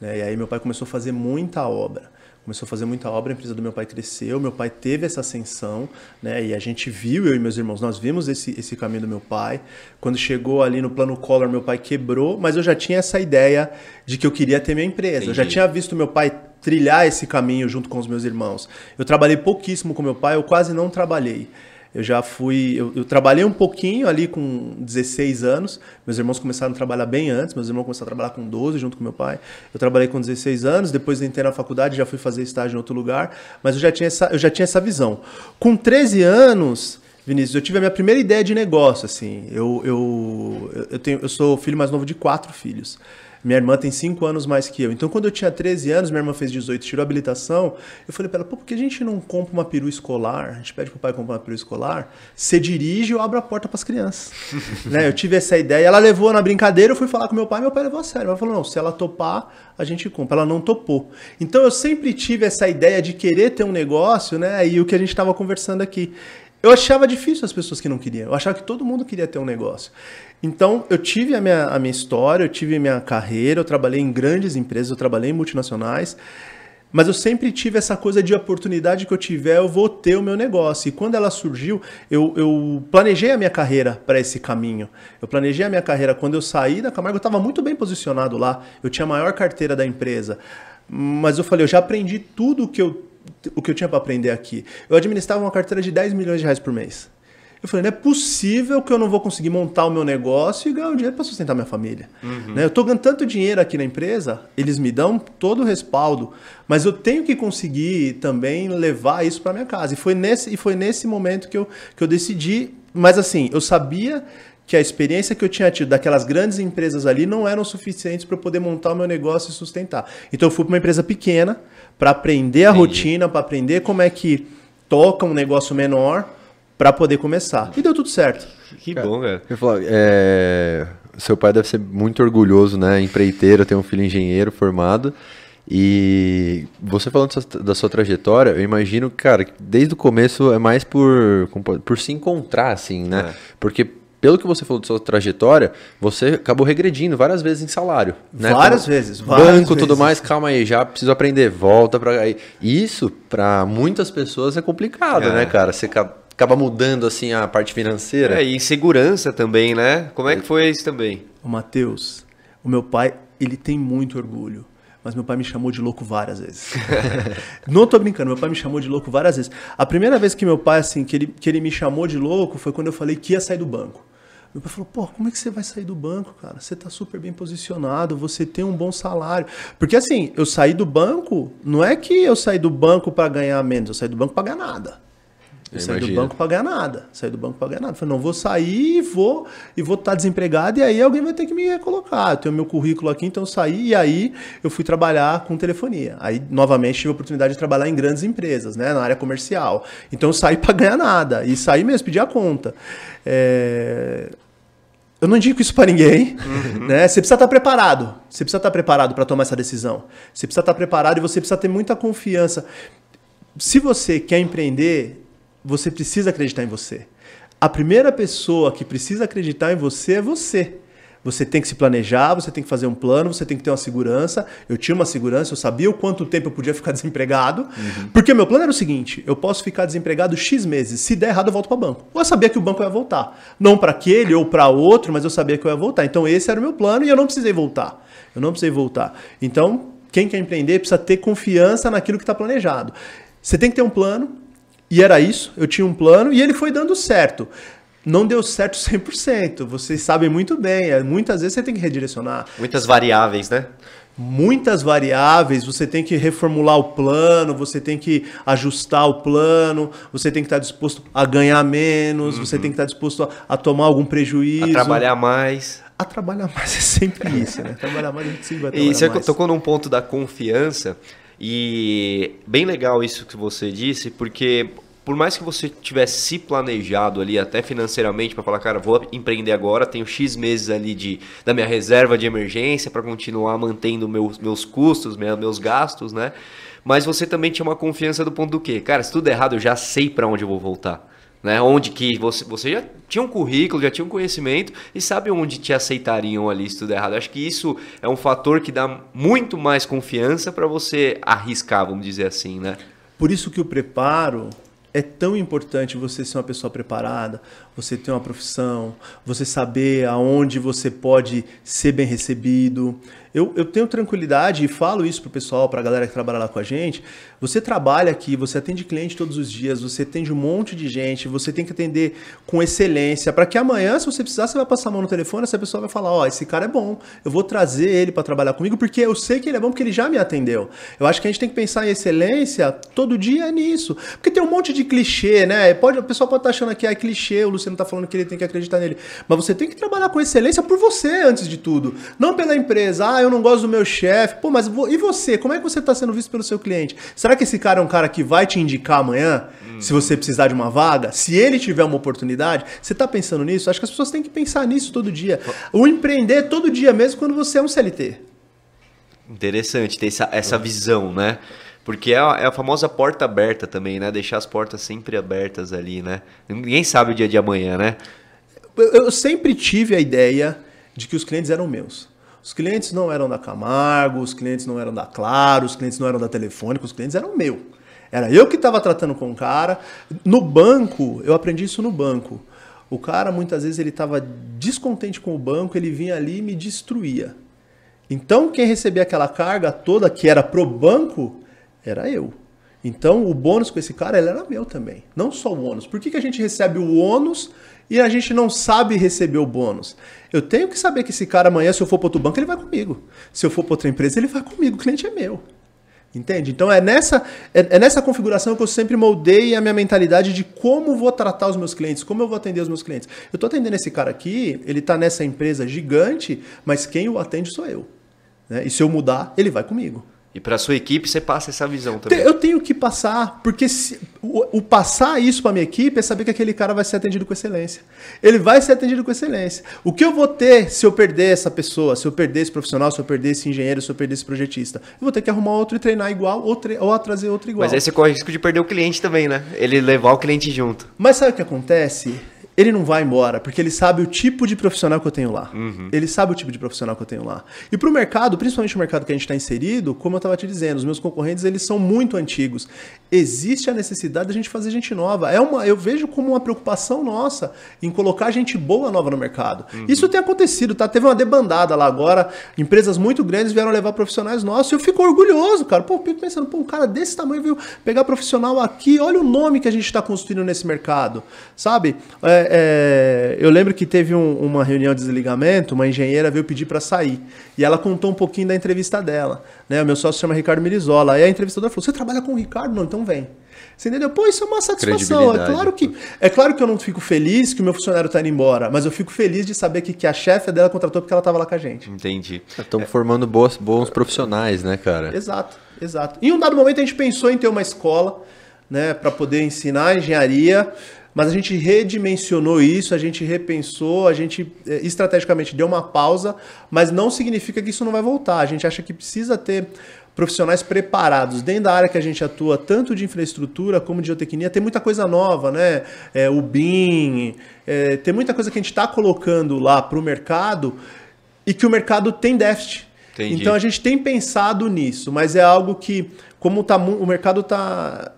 Né? E aí meu pai começou a fazer muita obra começou a fazer muita obra, a empresa do meu pai cresceu, meu pai teve essa ascensão, né? E a gente viu, eu e meus irmãos, nós vimos esse, esse caminho do meu pai. Quando chegou ali no plano Collor, meu pai quebrou, mas eu já tinha essa ideia de que eu queria ter minha empresa. Entendi. Eu já tinha visto meu pai trilhar esse caminho junto com os meus irmãos. Eu trabalhei pouquíssimo com meu pai, eu quase não trabalhei. Eu já fui. Eu, eu, trabalhei um pouquinho ali com 16 anos. Meus irmãos começaram a trabalhar bem antes. Meus irmãos começaram a trabalhar com 12 junto com meu pai. Eu trabalhei com 16 anos. Depois entrei na faculdade, já fui fazer estágio em outro lugar. Mas eu já tinha essa, eu já tinha essa visão. Com 13 anos. Vinícius, eu tive a minha primeira ideia de negócio, assim. Eu, eu, eu, tenho, eu sou filho mais novo de quatro filhos. Minha irmã tem 5 anos mais que eu. Então, quando eu tinha 13 anos, minha irmã fez 18, tirou a habilitação. Eu falei para ela, pô, por que a gente não compra uma peru escolar? A gente pede pro pai comprar uma peru escolar, você dirige e eu abro a porta para as crianças. né? Eu tive essa ideia. Ela levou na brincadeira, eu fui falar com meu pai, meu pai levou a sério. Ela falou, não, se ela topar, a gente compra. Ela não topou. Então, eu sempre tive essa ideia de querer ter um negócio, né? E o que a gente estava conversando aqui. Eu achava difícil as pessoas que não queriam. Eu achava que todo mundo queria ter um negócio. Então, eu tive a minha, a minha história, eu tive a minha carreira, eu trabalhei em grandes empresas, eu trabalhei em multinacionais, mas eu sempre tive essa coisa de oportunidade que eu tiver, eu vou ter o meu negócio. E quando ela surgiu, eu, eu planejei a minha carreira para esse caminho. Eu planejei a minha carreira quando eu saí da Camargo, eu estava muito bem posicionado lá, eu tinha a maior carteira da empresa. Mas eu falei, eu já aprendi tudo que eu, o que eu tinha para aprender aqui. Eu administrava uma carteira de 10 milhões de reais por mês. Eu falei, não é possível que eu não vou conseguir montar o meu negócio e ganhar um dinheiro para sustentar minha família. Uhum. Né? Eu estou ganhando tanto dinheiro aqui na empresa, eles me dão todo o respaldo, mas eu tenho que conseguir também levar isso para minha casa. E foi nesse, e foi nesse momento que eu, que eu decidi. Mas assim, eu sabia que a experiência que eu tinha tido daquelas grandes empresas ali não eram suficientes para eu poder montar o meu negócio e sustentar. Então eu fui para uma empresa pequena para aprender a Entendi. rotina, para aprender como é que toca um negócio menor para poder começar. E deu tudo certo. Que Cara, bom, velho. Eu falo, é, seu pai deve ser muito orgulhoso, né? Empreiteiro, tem um filho engenheiro formado. E você falando da sua trajetória, eu imagino, cara, que desde o começo é mais por, por se encontrar, assim, né? É. Porque pelo que você falou da sua trajetória, você acabou regredindo várias vezes em salário. Né? Várias Como vezes. Várias banco, vezes. tudo mais, calma aí, já preciso aprender, volta para Isso, para muitas pessoas, é complicado, é. né, cara? Você acaba mudando assim a parte financeira. É, e insegurança também, né? Como é que foi isso também? O Matheus, o meu pai, ele tem muito orgulho. Mas meu pai me chamou de louco várias vezes. Não tô brincando, meu pai me chamou de louco várias vezes. A primeira vez que meu pai, assim, que ele, que ele me chamou de louco foi quando eu falei que ia sair do banco. Meu pai falou, pô, como é que você vai sair do banco, cara? Você tá super bem posicionado, você tem um bom salário. Porque assim, eu saí do banco, não é que eu saí do banco para ganhar menos, eu saí do banco para ganhar nada. Eu saí do banco para ganhar nada. Saí do banco para ganhar nada. Falei, não, vou sair e vou e vou estar tá desempregado e aí alguém vai ter que me recolocar. Eu tenho meu currículo aqui, então eu saí e aí eu fui trabalhar com telefonia. Aí, novamente, tive a oportunidade de trabalhar em grandes empresas, né, na área comercial. Então eu saí para ganhar nada. E saí mesmo, pedi a conta. É... Eu não indico isso para ninguém, uhum. né? Você precisa estar tá preparado. Você precisa estar tá preparado para tomar essa decisão. Você precisa estar preparado e você precisa ter muita confiança. Se você quer empreender, você precisa acreditar em você. A primeira pessoa que precisa acreditar em você é você. Você tem que se planejar, você tem que fazer um plano, você tem que ter uma segurança. Eu tinha uma segurança, eu sabia o quanto tempo eu podia ficar desempregado. Uhum. Porque meu plano era o seguinte: eu posso ficar desempregado X meses. Se der errado, eu volto para o banco. Eu sabia que o banco ia voltar. Não para aquele ou para outro, mas eu sabia que eu ia voltar. Então esse era o meu plano e eu não precisei voltar. Eu não precisei voltar. Então, quem quer empreender precisa ter confiança naquilo que está planejado. Você tem que ter um plano, e era isso. Eu tinha um plano e ele foi dando certo não deu certo 100%. Vocês sabem muito bem. É, muitas vezes você tem que redirecionar. Muitas variáveis, né? Muitas variáveis, você tem que reformular o plano, você tem que ajustar o plano, você tem que estar disposto a ganhar menos, uhum. você tem que estar disposto a, a, tomar algum prejuízo. A trabalhar mais. A trabalhar mais é sempre isso, né? Trabalhar mais a gente sempre vai trabalhar E você mais. tocou num ponto da confiança, e bem legal isso que você disse, porque por mais que você tivesse se planejado ali até financeiramente para falar, cara, vou empreender agora, tenho X meses ali de, da minha reserva de emergência para continuar mantendo meus, meus custos, meus gastos, né? Mas você também tinha uma confiança do ponto do quê? Cara, se tudo errado, eu já sei para onde eu vou voltar. Né? Onde que você, você já tinha um currículo, já tinha um conhecimento e sabe onde te aceitariam ali se tudo errado. Acho que isso é um fator que dá muito mais confiança para você arriscar, vamos dizer assim, né? Por isso que o preparo é tão importante você ser uma pessoa preparada, você ter uma profissão, você saber aonde você pode ser bem recebido. Eu, eu tenho tranquilidade e falo isso pro pessoal, para a galera que trabalha lá com a gente. Você trabalha aqui, você atende cliente todos os dias, você atende um monte de gente, você tem que atender com excelência, para que amanhã, se você precisar, você vai passar a mão no telefone, essa pessoa vai falar: Ó, oh, esse cara é bom, eu vou trazer ele para trabalhar comigo, porque eu sei que ele é bom, porque ele já me atendeu. Eu acho que a gente tem que pensar em excelência todo dia nisso. Porque tem um monte de clichê, né? Pode, o pessoal pode estar tá achando que é clichê, o Luciano está falando que ele tem que acreditar nele. Mas você tem que trabalhar com excelência por você, antes de tudo. Não pela empresa. Ah, eu não gosto do meu chefe. Pô, mas e você? Como é que você está sendo visto pelo seu cliente? Será que esse cara é um cara que vai te indicar amanhã, hum. se você precisar de uma vaga? Se ele tiver uma oportunidade, você está pensando nisso? Acho que as pessoas têm que pensar nisso todo dia. O empreender todo dia mesmo quando você é um CLT. Interessante ter essa, essa visão, né? Porque é a, é a, famosa porta aberta também, né? Deixar as portas sempre abertas ali, né? Ninguém sabe o dia de amanhã, né? Eu sempre tive a ideia de que os clientes eram meus. Os clientes não eram da Camargo, os clientes não eram da Claro, os clientes não eram da Telefônica, os clientes eram meu. Era eu que estava tratando com o cara. No banco, eu aprendi isso no banco. O cara, muitas vezes, ele estava descontente com o banco, ele vinha ali e me destruía. Então, quem recebia aquela carga toda que era pro banco, era eu. Então, o bônus com esse cara, ele era meu também. Não só o ônus. Por que, que a gente recebe o ônus e a gente não sabe receber o bônus? Eu tenho que saber que esse cara amanhã, se eu for para outro banco, ele vai comigo. Se eu for para outra empresa, ele vai comigo. O cliente é meu. Entende? Então é nessa, é, é, nessa configuração que eu sempre moldei a minha mentalidade de como vou tratar os meus clientes, como eu vou atender os meus clientes. Eu estou atendendo esse cara aqui, ele está nessa empresa gigante, mas quem o atende sou eu. Né? E se eu mudar, ele vai comigo. E para sua equipe você passa essa visão também. Eu tenho que passar, porque se, o, o, passar isso para minha equipe é saber que aquele cara vai ser atendido com excelência. Ele vai ser atendido com excelência. O que eu vou ter se eu perder essa pessoa, se eu perder esse profissional, se eu perder esse engenheiro, se eu perder esse projetista? Eu vou ter que arrumar outro e treinar igual ou, tre ou trazer outro igual. Mas aí você corre o risco de perder o cliente também, né? Ele levar o cliente junto. Mas sabe o que acontece? Ele não vai embora, porque ele sabe o tipo de profissional que eu tenho lá. Uhum. Ele sabe o tipo de profissional que eu tenho lá. E para o mercado, principalmente o mercado que a gente está inserido, como eu estava te dizendo, os meus concorrentes eles são muito antigos. Existe a necessidade de a gente fazer gente nova. É uma, eu vejo como uma preocupação nossa em colocar gente boa nova no mercado. Uhum. Isso tem acontecido, tá? Teve uma debandada lá agora, empresas muito grandes vieram levar profissionais nossos. E eu fico orgulhoso, cara. Pô, fico pensando, pô, um cara desse tamanho veio pegar profissional aqui. Olha o nome que a gente está construindo nesse mercado, sabe? É, é, eu lembro que teve um, uma reunião de desligamento, uma engenheira veio pedir para sair. E ela contou um pouquinho da entrevista dela. Né? O meu sócio chama Ricardo Mirizola. Aí a entrevistadora falou: Você trabalha com o Ricardo? Não, então vem. Você entendeu? Pô, isso é uma satisfação. É claro, que, é claro que eu não fico feliz que o meu funcionário está indo embora, mas eu fico feliz de saber que, que a chefe dela contratou porque ela estava lá com a gente. Entendi. Estamos é. formando boas, bons profissionais, né, cara? Exato, exato. Em um dado momento a gente pensou em ter uma escola né, para poder ensinar engenharia mas a gente redimensionou isso, a gente repensou, a gente é, estrategicamente deu uma pausa, mas não significa que isso não vai voltar. A gente acha que precisa ter profissionais preparados dentro da área que a gente atua, tanto de infraestrutura como de geotecnia, tem muita coisa nova, né? É, o BIM, é, tem muita coisa que a gente está colocando lá para o mercado e que o mercado tem déficit. Entendi. Então a gente tem pensado nisso, mas é algo que, como tá, o mercado está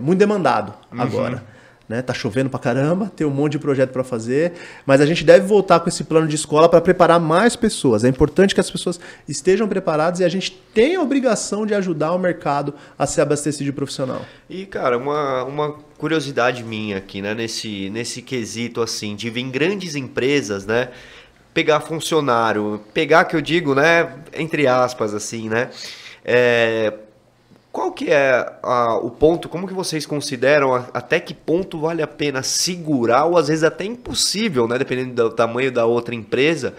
muito demandado Uhum. agora. Né? Tá chovendo pra caramba, tem um monte de projeto para fazer, mas a gente deve voltar com esse plano de escola para preparar mais pessoas. É importante que as pessoas estejam preparadas e a gente tem a obrigação de ajudar o mercado a se abastecer de profissional. E, cara, uma, uma curiosidade minha aqui, né, nesse, nesse quesito, assim, de vir em grandes empresas, né, pegar funcionário, pegar, que eu digo, né, entre aspas, assim, né, é, qual que é a- o ponto, como que vocês consideram, a- até que ponto vale a pena segurar, ou às vezes até impossível, né, dependendo do tamanho da outra empresa,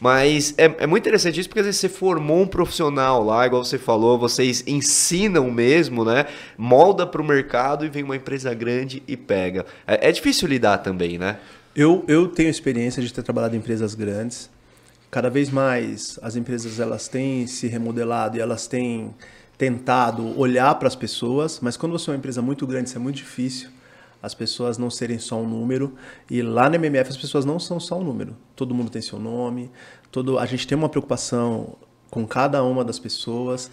mas é, é muito interessante isso porque às vezes você formou um profissional lá, igual você falou, vocês ensinam mesmo, né? Molda para o mercado e vem uma empresa grande e pega. É, é difícil lidar também, né? Eu, eu tenho experiência de ter trabalhado em empresas grandes. Cada vez mais as empresas elas têm se remodelado e elas têm tentado olhar para as pessoas, mas quando você é uma empresa muito grande, isso é muito difícil. As pessoas não serem só um número. E lá na MMF as pessoas não são só um número. Todo mundo tem seu nome. Todo, a gente tem uma preocupação com cada uma das pessoas.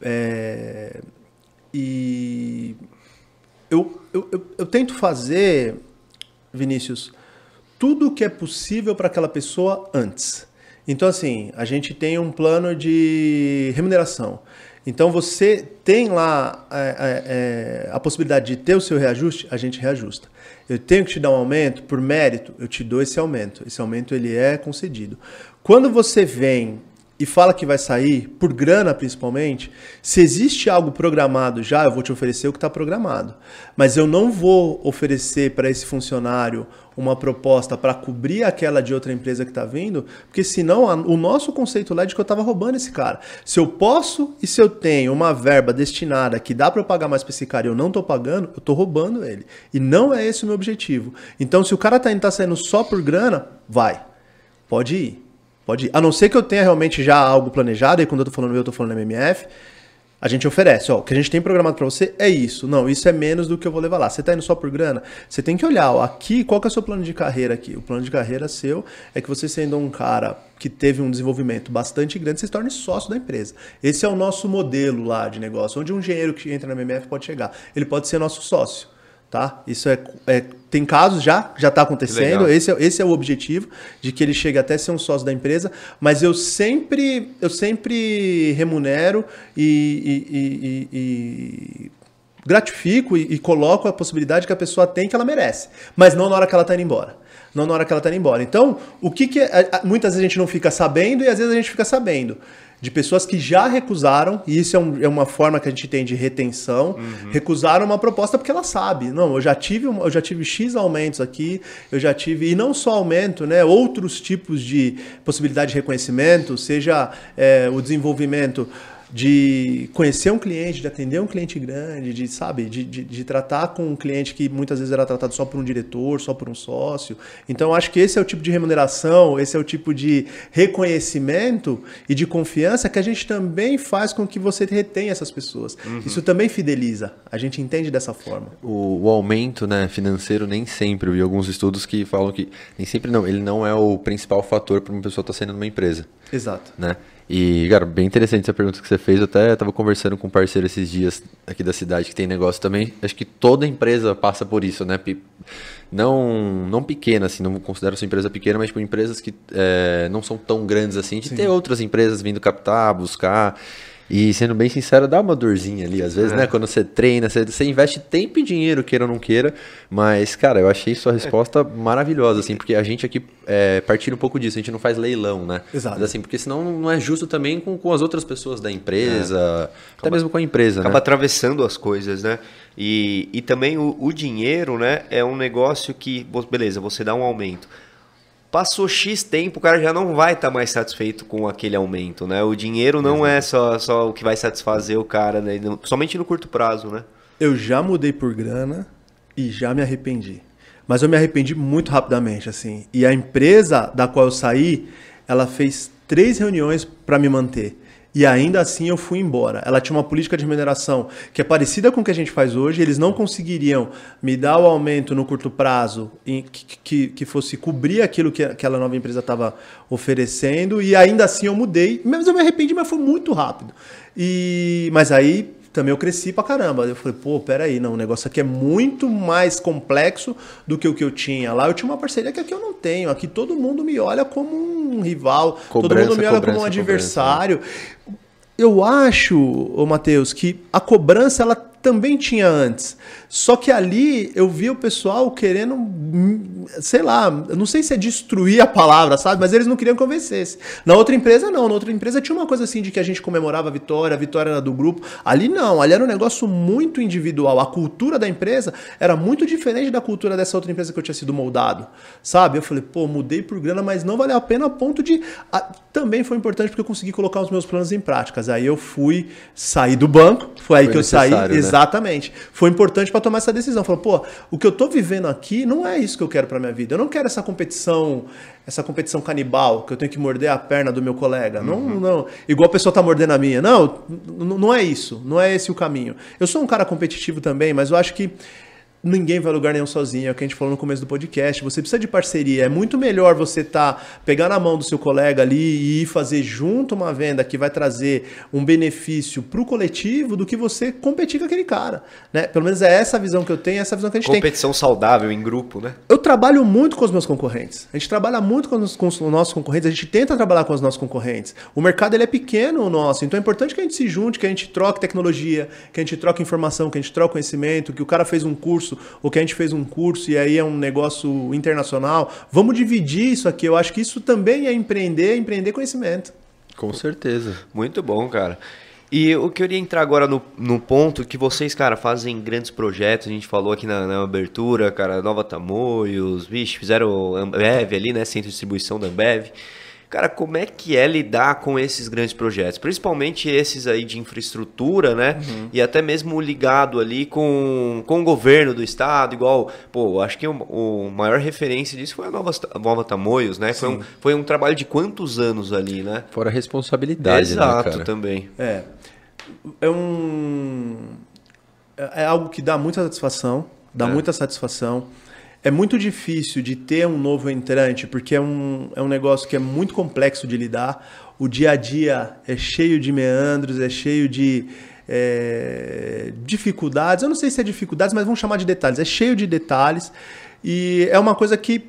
É, e eu, eu, eu, eu tento fazer, Vinícius, tudo o que é possível para aquela pessoa antes. Então, assim, a gente tem um plano de remuneração. Então, você tem lá é, é, é, a possibilidade de ter o seu reajuste, a gente reajusta. Eu tenho que te dar um aumento por mérito, eu te dou esse aumento. Esse aumento ele é concedido. Quando você vem e fala que vai sair, por grana principalmente, se existe algo programado já, eu vou te oferecer o que está programado. Mas eu não vou oferecer para esse funcionário uma proposta para cobrir aquela de outra empresa que está vindo, porque senão a, o nosso conceito lá é de que eu estava roubando esse cara. Se eu posso e se eu tenho uma verba destinada que dá para eu pagar mais para esse cara e eu não estou pagando, eu estou roubando ele. E não é esse o meu objetivo. Então, se o cara está tá saindo só por grana, vai. Pode ir. Pode ir. A não ser que eu tenha realmente já algo planejado, e quando eu tô falando eu, eu tô falando MMF, a gente oferece, ó, o que a gente tem programado para você é isso. Não, isso é menos do que eu vou levar lá. Você tá indo só por grana? Você tem que olhar, ó, aqui, qual que é o seu plano de carreira aqui? O plano de carreira seu é que você sendo um cara que teve um desenvolvimento bastante grande, você se torne sócio da empresa. Esse é o nosso modelo lá de negócio, onde um engenheiro que entra na MMF pode chegar. Ele pode ser nosso sócio. Tá? Isso é, é tem casos já, já está acontecendo. Esse é, esse é o objetivo de que ele chegue até ser um sócio da empresa. Mas eu sempre, eu sempre remunero e, e, e, e gratifico e, coloco a possibilidade que a pessoa tem que ela merece, mas não na hora que ela está indo embora. Não na hora que ela está indo embora. Então, o que, que é, muitas vezes a gente não fica sabendo e às vezes a gente fica sabendo de pessoas que já recusaram, e isso é, um, é, uma forma que a gente tem de retenção, uhum. recusaram uma proposta porque ela sabe. Não, eu já tive eu já tive X aumentos aqui, eu já tive, e não só aumento, né? Outros tipos de possibilidade de reconhecimento, seja é, o desenvolvimento de conhecer um cliente, de atender um cliente grande, de, sabe, de, de, de, tratar com um cliente que muitas vezes era tratado só por um diretor, só por um sócio. Então, acho que esse é o tipo de remuneração, esse é o tipo de reconhecimento e de confiança que a gente também faz com que você retenha essas pessoas. Uhum. Isso também fideliza. A gente entende dessa forma. O, o aumento né, financeiro nem sempre, eu vi alguns estudos que falam que nem sempre não, ele não é o principal fator para uma pessoa estar tá saindo numa empresa. Exato. Né? E, cara, bem interessante essa pergunta que você fez. Eu até estava conversando com um parceiro esses dias aqui da cidade que tem negócio também. Acho que toda empresa passa por isso, né? Não, não pequena, assim, não considero essa empresa pequena, mas tipo, empresas que é, não são tão grandes assim, de Sim. ter outras empresas vindo captar, buscar. E sendo bem sincero, dá uma dorzinha ali, às vezes, é. né? Quando você treina, você, você, investe tempo e dinheiro, queira ou não queira. Mas, cara, eu achei sua resposta é. maravilhosa, assim, porque a gente aqui é, partilha um pouco disso, a gente não faz leilão, né? Exato. Mas, assim, porque senão não é justo também com, com as outras pessoas da empresa, é. até mesmo com a empresa. Acaba né? atravessando as coisas, né? E, e também o, o dinheiro, né? É um negócio que, beleza, você dá um aumento. Passou X tempo, o cara já não vai estar tá mais satisfeito com aquele aumento, né? O dinheiro não é só, só o que vai satisfazer o cara, né? Somente no curto prazo, né? Eu já mudei por grana e já me arrependi. Mas eu me arrependi muito rapidamente, assim. E a empresa da qual eu saí, ela fez três reuniões para me manter. E ainda assim eu fui embora. Ela tinha uma política de remuneração que é parecida com o que a gente faz hoje. Eles não conseguiriam me dar o aumento no curto prazo em, que, que, fosse cobrir aquilo que aquela nova empresa estava oferecendo. E ainda assim eu mudei. Mas eu me arrependi, mas foi muito rápido. E, mas aí também eu cresci pra caramba. Eu falei, pô, peraí, não, o negócio aqui é muito mais complexo do que o que eu tinha. Lá eu tinha uma parceria que aqui eu não tenho. Aqui todo mundo me olha como um rival, cobrança, todo mundo me olha como um adversário. Cobrança. Eu acho, ô Matheus, que a cobrança ela também tinha antes. Só que ali eu vi o pessoal querendo, sei lá, não sei se é destruir a palavra, sabe? Mas eles não queriam que eu vencesse. Na outra empresa, não. Na outra empresa tinha uma coisa assim de que a gente comemorava a vitória, a vitória era do grupo. Ali não, ali era um negócio muito individual. A cultura da empresa era muito diferente da cultura dessa outra empresa que eu tinha sido moldado, sabe? Eu falei, pô, mudei por grana, mas não valeu a pena a ponto de. Também foi importante porque eu consegui colocar os meus planos em práticas. Aí eu fui sair do banco, foi aí foi que eu saí. Né? Exatamente. Foi importante para tomar essa decisão. Falou, pô, o que eu tô vivendo aqui não é isso que eu quero para minha vida. Eu não quero essa competição, essa competição canibal, que eu tenho que morder a perna do meu colega. Uhum. Não, não. Igual a pessoa tá mordendo a minha. Não, não é isso. Não é esse o caminho. Eu sou um cara competitivo também, mas eu acho que ninguém vai a lugar nenhum sozinho, é o que a gente falou no começo do podcast. Você precisa de parceria. É muito melhor você tá pegar na mão do seu colega ali e ir fazer junto uma venda que vai trazer um benefício para o coletivo do que você competir com aquele cara, né? Pelo menos é essa a visão que eu tenho, é essa a visão que a gente Competição tem. Competição saudável em grupo, né? Eu trabalho muito com os meus concorrentes. A gente trabalha muito com os, com os, nossos concorrentes, a gente tenta trabalhar com os nossos concorrentes. O mercado ele é pequeno o nosso, então é importante que a gente se junte, que a gente troque tecnologia, que a gente troque informação, que a gente troque conhecimento, que o cara fez um curso curso, ou que a gente fez um curso e aí é um negócio internacional. Vamos dividir isso aqui. Eu acho que isso também é empreender, empreender conhecimento. Com certeza. Muito bom, cara. E eu queria entrar agora no, no ponto que vocês, cara, fazem grandes projetos. A gente falou aqui na, na abertura, cara, Nova Tamoios, vixe, fizeram Ambev ali, né? Centro de distribuição da Ambev. Cara, como é que é lidar com esses grandes projetos? Principalmente esses aí de infraestrutura, né? Uhum. E até mesmo ligado ali com, com o governo do estado, igual, pô, acho que o, o maior referência disso foi a Nova, Nova Tamoios, né? Foi um, foi um trabalho de quantos anos ali, né? Fora a responsabilidade, né, Exato, né, cara? também. É. É um... É, é algo que dá muita satisfação, dá é. muita satisfação é muito difícil de ter um novo entrante, porque é um, é um negócio que é muito complexo de lidar. O dia a dia é cheio de meandros, é cheio de é, dificuldades. Eu não sei se é dificuldades, mas vamos chamar de detalhes. É cheio de detalhes e é uma coisa que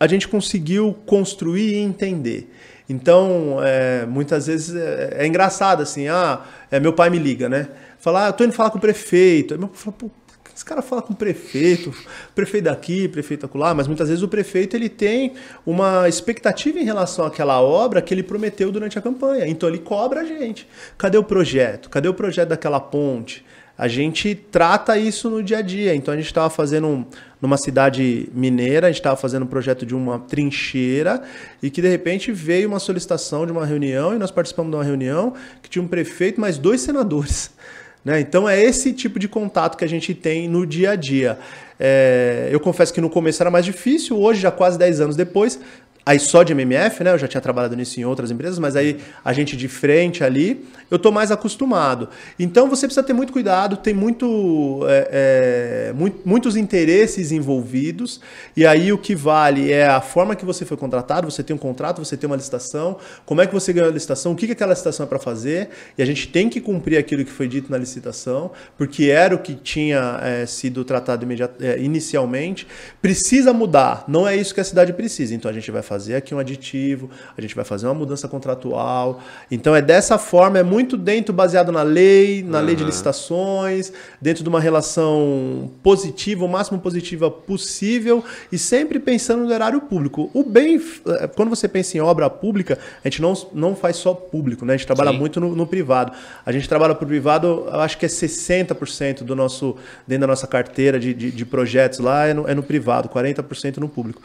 a gente conseguiu construir e entender. Então, é, muitas vezes é, é, engraçado assim, ah, é, meu pai me liga, né? Falar, ah, tô indo falar com o prefeito. Aí meu pai fala, esse cara fala com o prefeito, prefeito daqui, prefeito acolá, mas muitas vezes o prefeito ele tem uma expectativa em relação àquela obra que ele prometeu durante a campanha. Então ele cobra a gente. Cadê o projeto? Cadê o projeto daquela ponte? A gente trata isso no dia a dia. Então a gente estava fazendo um, numa cidade mineira, a gente estava fazendo um projeto de uma trincheira e que de repente veio uma solicitação de uma reunião e nós participamos de uma reunião que tinha um prefeito mais dois senadores. Né? Então é esse tipo de contato que a gente tem no dia a dia. É, eu confesso que no começo era mais difícil, hoje, já quase 10 anos depois, aí só de MMF, né? Eu já tinha trabalhado nisso em outras empresas, mas aí a gente de frente ali, eu tô mais acostumado. Então você precisa ter muito cuidado, tem muito, é, é, muito, muitos interesses envolvidos, e aí o que vale é a forma que você foi contratado, você tem um contrato, você tem uma licitação, como é que você ganhou a licitação, o que, que aquela licitação é para fazer, e a gente tem que cumprir aquilo que foi dito na licitação, porque era o que tinha é, sido tratado é, inicialmente. Precisa mudar, não é isso que a cidade precisa, então a gente vai fazer fazer aqui um aditivo, a gente vai fazer uma mudança contratual. Então é dessa forma, é muito dentro baseado na lei, na uhum. lei de licitações, dentro de uma relação positiva, o máximo positiva possível e sempre pensando no erário público. O bem, eh, quando você pensa em obra pública, a gente não, não faz só público, né? A gente trabalha Sim. muito no, no, privado. A gente trabalha para o privado, eu acho que é 60% do nosso, dentro da nossa carteira de, de, de projetos lá é no, é no privado, 40% no público.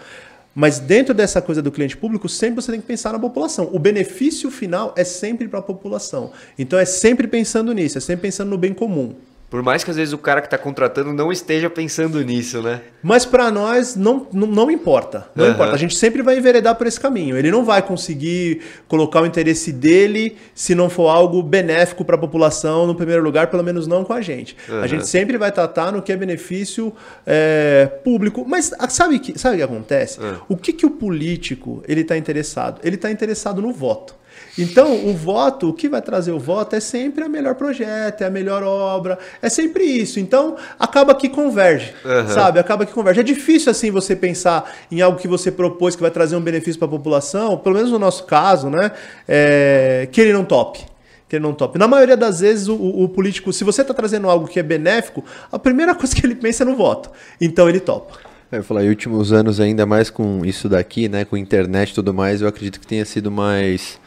Mas dentro dessa coisa do cliente público, sempre você tem que pensar na população. O benefício final é sempre para a população. Então é sempre pensando nisso, é sempre pensando no bem comum. Por mais que às vezes o cara que está contratando não esteja pensando nisso, né? Mas para nós não, não, não, importa. Não uhum. importa. A gente sempre vai enveredar por esse caminho. Ele não vai conseguir colocar o interesse dele se não for algo benéfico para a população no primeiro lugar, pelo menos não com a gente. Uhum. A gente sempre vai tratar no que é benefício é, público. Mas ah, sabe o que, sabe que acontece? Uhum. O que, que o político ele está interessado? Ele está interessado no voto. Então, o voto, o que vai trazer o voto é sempre o melhor projeto, é a melhor obra, é sempre isso. Então, acaba que converge, uhum. sabe? Acaba que converge. É difícil, assim, você pensar em algo que você propôs que vai trazer um benefício para a população, pelo menos no nosso caso, né? É, que ele não tope que ele não tope. Na maioria das vezes, o, o político, se você está trazendo algo que é benéfico, a primeira coisa que ele pensa é no voto. Então ele topa. É, eu falar, em últimos anos, ainda mais com isso daqui, né, com internet e tudo mais, eu acredito que tenha sido mais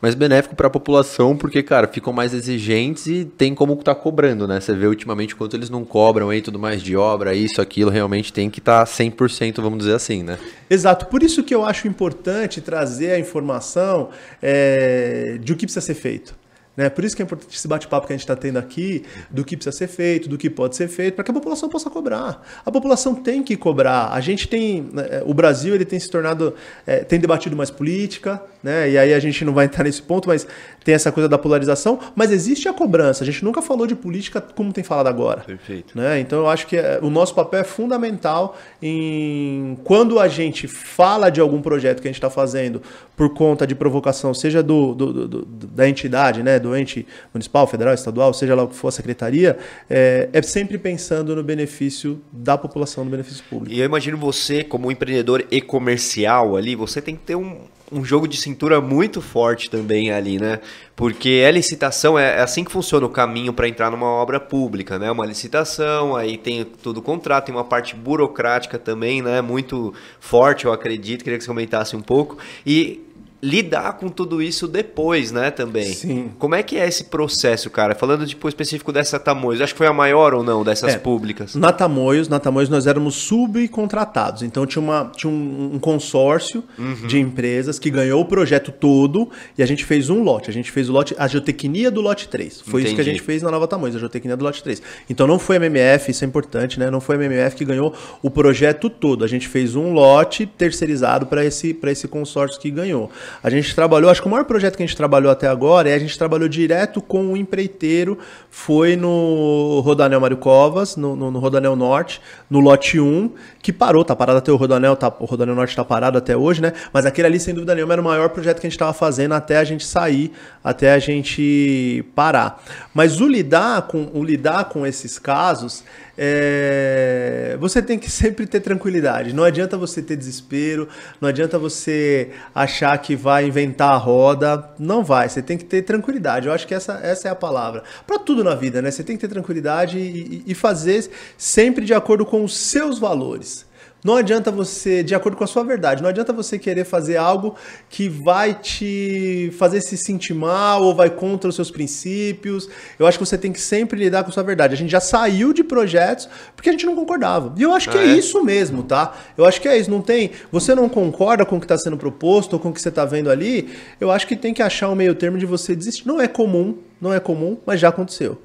mais benéfico para a população, porque, cara, ficam mais exigentes e tem como tá cobrando, né? Você vê ultimamente quanto eles não cobram aí tudo mais de obra, isso, aquilo, realmente tem que estar tá 100%, vamos dizer assim, né? Exato. Por isso que eu acho importante trazer a informação é, de o que precisa ser feito. Né? Por isso que é importante esse bate-papo que a gente está tendo aqui, do que precisa ser feito, do que pode ser feito, para que a população possa cobrar. A população tem que cobrar. A gente tem. Né, o Brasil ele tem se tornado. É, tem debatido mais política, né? E aí a gente não vai entrar nesse ponto, mas tem essa coisa da polarização, mas existe a cobrança. A gente nunca falou de política como tem falado agora. Perfeito. Né? Então eu acho que é, o nosso papel é fundamental em quando a gente fala de algum projeto que a gente está fazendo por conta de provocação, seja do, do, do, da entidade, né? do ente municipal, federal, estadual, seja lá o que for a secretaria, é, é sempre pensando no benefício da população, no benefício público. E eu imagino você, como empreendedor e comercial ali, você tem que ter um um jogo de cintura muito forte também ali, né? Porque a licitação é, é assim que funciona o caminho para entrar numa obra pública, né? Uma licitação, aí tem todo o contrato, tem uma parte burocrática também, né? Muito forte, eu acredito. Queria que você comentasse um pouco. E lidar com tudo isso depois, né, também. Sim. Como é que é esse processo, cara? Falando tipo específico dessa Tamoios, acho que foi a maior ou não dessas é, públicas? Na Tamoios, na Tamoios nós éramos subcontratados. Então tinha, uma, tinha um, um consórcio uhum. de empresas que ganhou o projeto todo e a gente fez um lote. A gente fez o lote, a geotecnia do lote 3. Foi Entendi. isso que a gente fez na Nova Tamoios, a geotecnia do lote 3. Então não foi a MMF, isso é importante, né? Não foi a MMF que ganhou o projeto todo. A gente fez um lote terceirizado para esse, esse consórcio que ganhou. A gente trabalhou, acho que o maior projeto que a gente trabalhou até agora é a gente trabalhou direto com o empreiteiro, foi no Rodanel Mário Covas, no, no, no Rodanel Norte, no lote 1, que parou, tá parado até o Rodanel, tá, o Rodanel Norte tá parado até hoje, né? Mas aquele ali, sem dúvida nenhuma, era o maior projeto que a gente estava fazendo até a gente sair, até a gente parar. Mas o lidar com, o lidar com esses casos é, você tem que sempre ter tranquilidade. Não adianta você ter desespero, não adianta você achar que vai inventar a roda. Não vai, você tem que ter tranquilidade. Eu acho que essa, essa é a palavra. Para tudo na vida, né? Você tem que ter tranquilidade e, e fazer sempre de acordo com os seus valores. Não adianta você, de acordo com a sua verdade, não adianta você querer fazer algo que vai te fazer se sentir mal ou vai contra os seus princípios. Eu acho que você tem que sempre lidar com a sua verdade. A gente já saiu de projetos porque a gente não concordava. E eu acho que ah, é, é, isso mesmo, tá? Eu acho que é isso. Não tem. Você não concorda com o que está sendo proposto ou com o que você está vendo ali. Eu acho que tem que achar um meio termo de você desistir. Não é comum, não é comum, mas já aconteceu.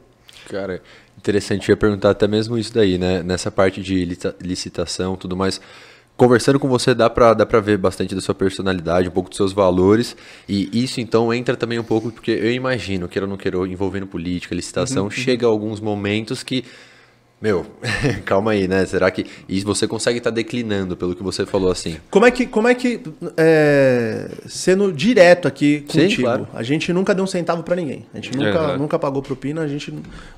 Cara, Interessante, eu ia perguntar até mesmo isso daí, né? Nessa parte de licitação tudo mais. Conversando com você dá pra, dá pra ver bastante da sua personalidade, um pouco dos seus valores. E isso então entra também um pouco, porque eu imagino, queira ou não queira, envolvendo política, licitação, uhum, chega uhum. alguns momentos que meu, calma aí, né? Será que isso você consegue estar tá declinando pelo que você falou assim? Como é que, como é que é, sendo direto aqui contigo, Sim, claro. a gente nunca deu um centavo para ninguém. A gente nunca, uhum. nunca pagou propina, a gente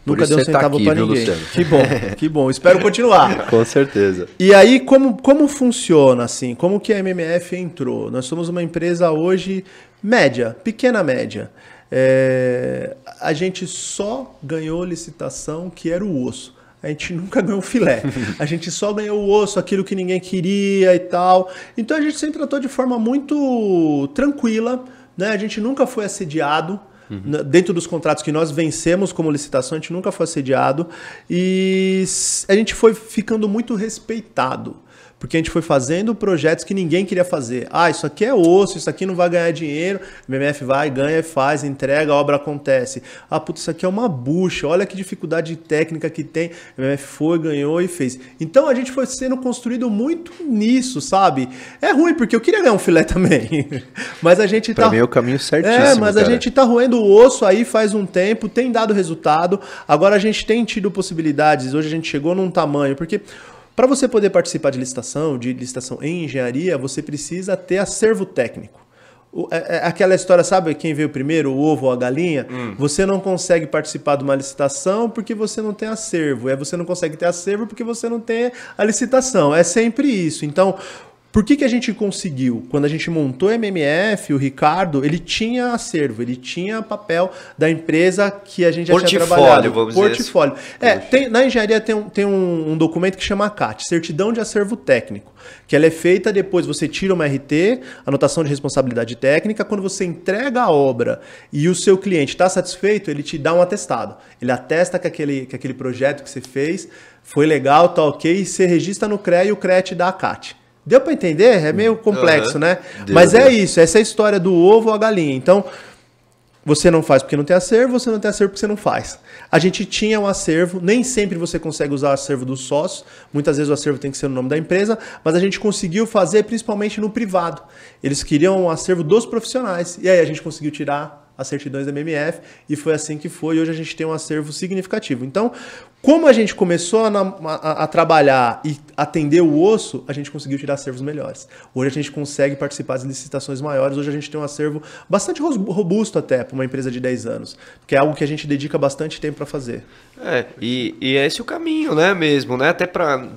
nunca deu um tá centavo tá para ninguém. Luciano? Que bom, que bom. Espero continuar. Com certeza. E aí como como funciona assim? Como que a MMF entrou? Nós somos uma empresa hoje média, pequena média. É, a gente só ganhou licitação que era o osso a gente nunca ganhou filé. A gente só ganhou o osso, aquilo que ninguém queria e tal. Então a gente sempre tratou de forma muito tranquila, né? A gente nunca foi assediado. Uhum. Dentro dos contratos que nós vencemos como licitação, a gente nunca foi assediado e a gente foi ficando muito respeitado. Porque a gente foi fazendo projetos que ninguém queria fazer. Ah, isso aqui é osso, isso aqui não vai ganhar dinheiro. O MMF vai, ganha, faz, entrega, a obra acontece. Ah, putz, isso aqui é uma bucha, olha que dificuldade técnica que tem. O MMF foi, ganhou e fez. Então a gente foi sendo construído muito nisso, sabe? É ruim, porque eu queria ganhar um filé também. mas a gente pra tá. mim é o caminho certíssimo. É, mas cara. a gente tá roendo o osso aí faz um tempo, tem dado resultado. Agora a gente tem tido possibilidades. Hoje a gente chegou num tamanho, porque para você poder participar de licitação, de licitação em engenharia, você precisa ter acervo técnico. O- é- é aquela história, sabe quem veio primeiro, o ovo ou a galinha? Você não consegue participar de uma licitação porque você não tem acervo. É você não consegue ter acervo porque você não tem a licitação. É sempre isso. Então, por que, que a gente conseguiu? Quando a gente montou o MMF, o Ricardo, ele tinha acervo, ele tinha papel da empresa que a gente já tinha Portfólio, trabalhado. vamos dizer assim. Portfólio. É, tem, na engenharia tem, um, tem um, um documento que chama CAT, Certidão de Acervo Técnico, que ela é feita depois, você tira uma RT, anotação de responsabilidade técnica, quando você entrega a obra e o seu cliente está satisfeito, ele te dá um atestado. Ele atesta que aquele, que aquele projeto que você fez foi legal, tá ok, e você registra no CREA e o CREA te dá a CAT. Deu para entender? É meio complexo, Aham. né? Deu, Mas é deu. isso, essa é a história do ovo ou a galinha. Então, você não faz porque não tem acervo, você não tem acervo porque você não faz. A gente tinha um acervo, nem sempre você consegue usar o acervo dos sócios, muitas vezes o acervo tem que ser no nome da empresa, mas a gente conseguiu fazer principalmente no privado. Eles queriam um acervo dos profissionais, e aí a gente conseguiu tirar as certidões da MMF, e foi assim que foi, hoje a gente tem um acervo significativo. Então, como a gente começou a, a- a trabalhar e atender o osso, a gente conseguiu tirar acervos melhores. Hoje a gente consegue participar das licitações maiores, hoje a gente tem um acervo bastante robusto até para uma empresa de 10 anos, que é algo que a gente dedica bastante tempo para fazer. É, e, e é esse o caminho, né, mesmo, né? Até para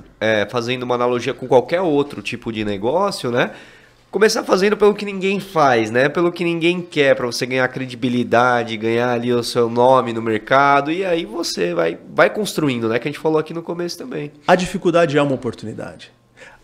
fazendo uma analogia com qualquer outro tipo de negócio, né? Começar fazendo pelo que ninguém faz, né? Pelo que ninguém quer, para você ganhar credibilidade, ganhar ali o seu nome no mercado, e aí você vai, vai construindo, né? Que a gente falou aqui no começo também. A dificuldade é uma oportunidade.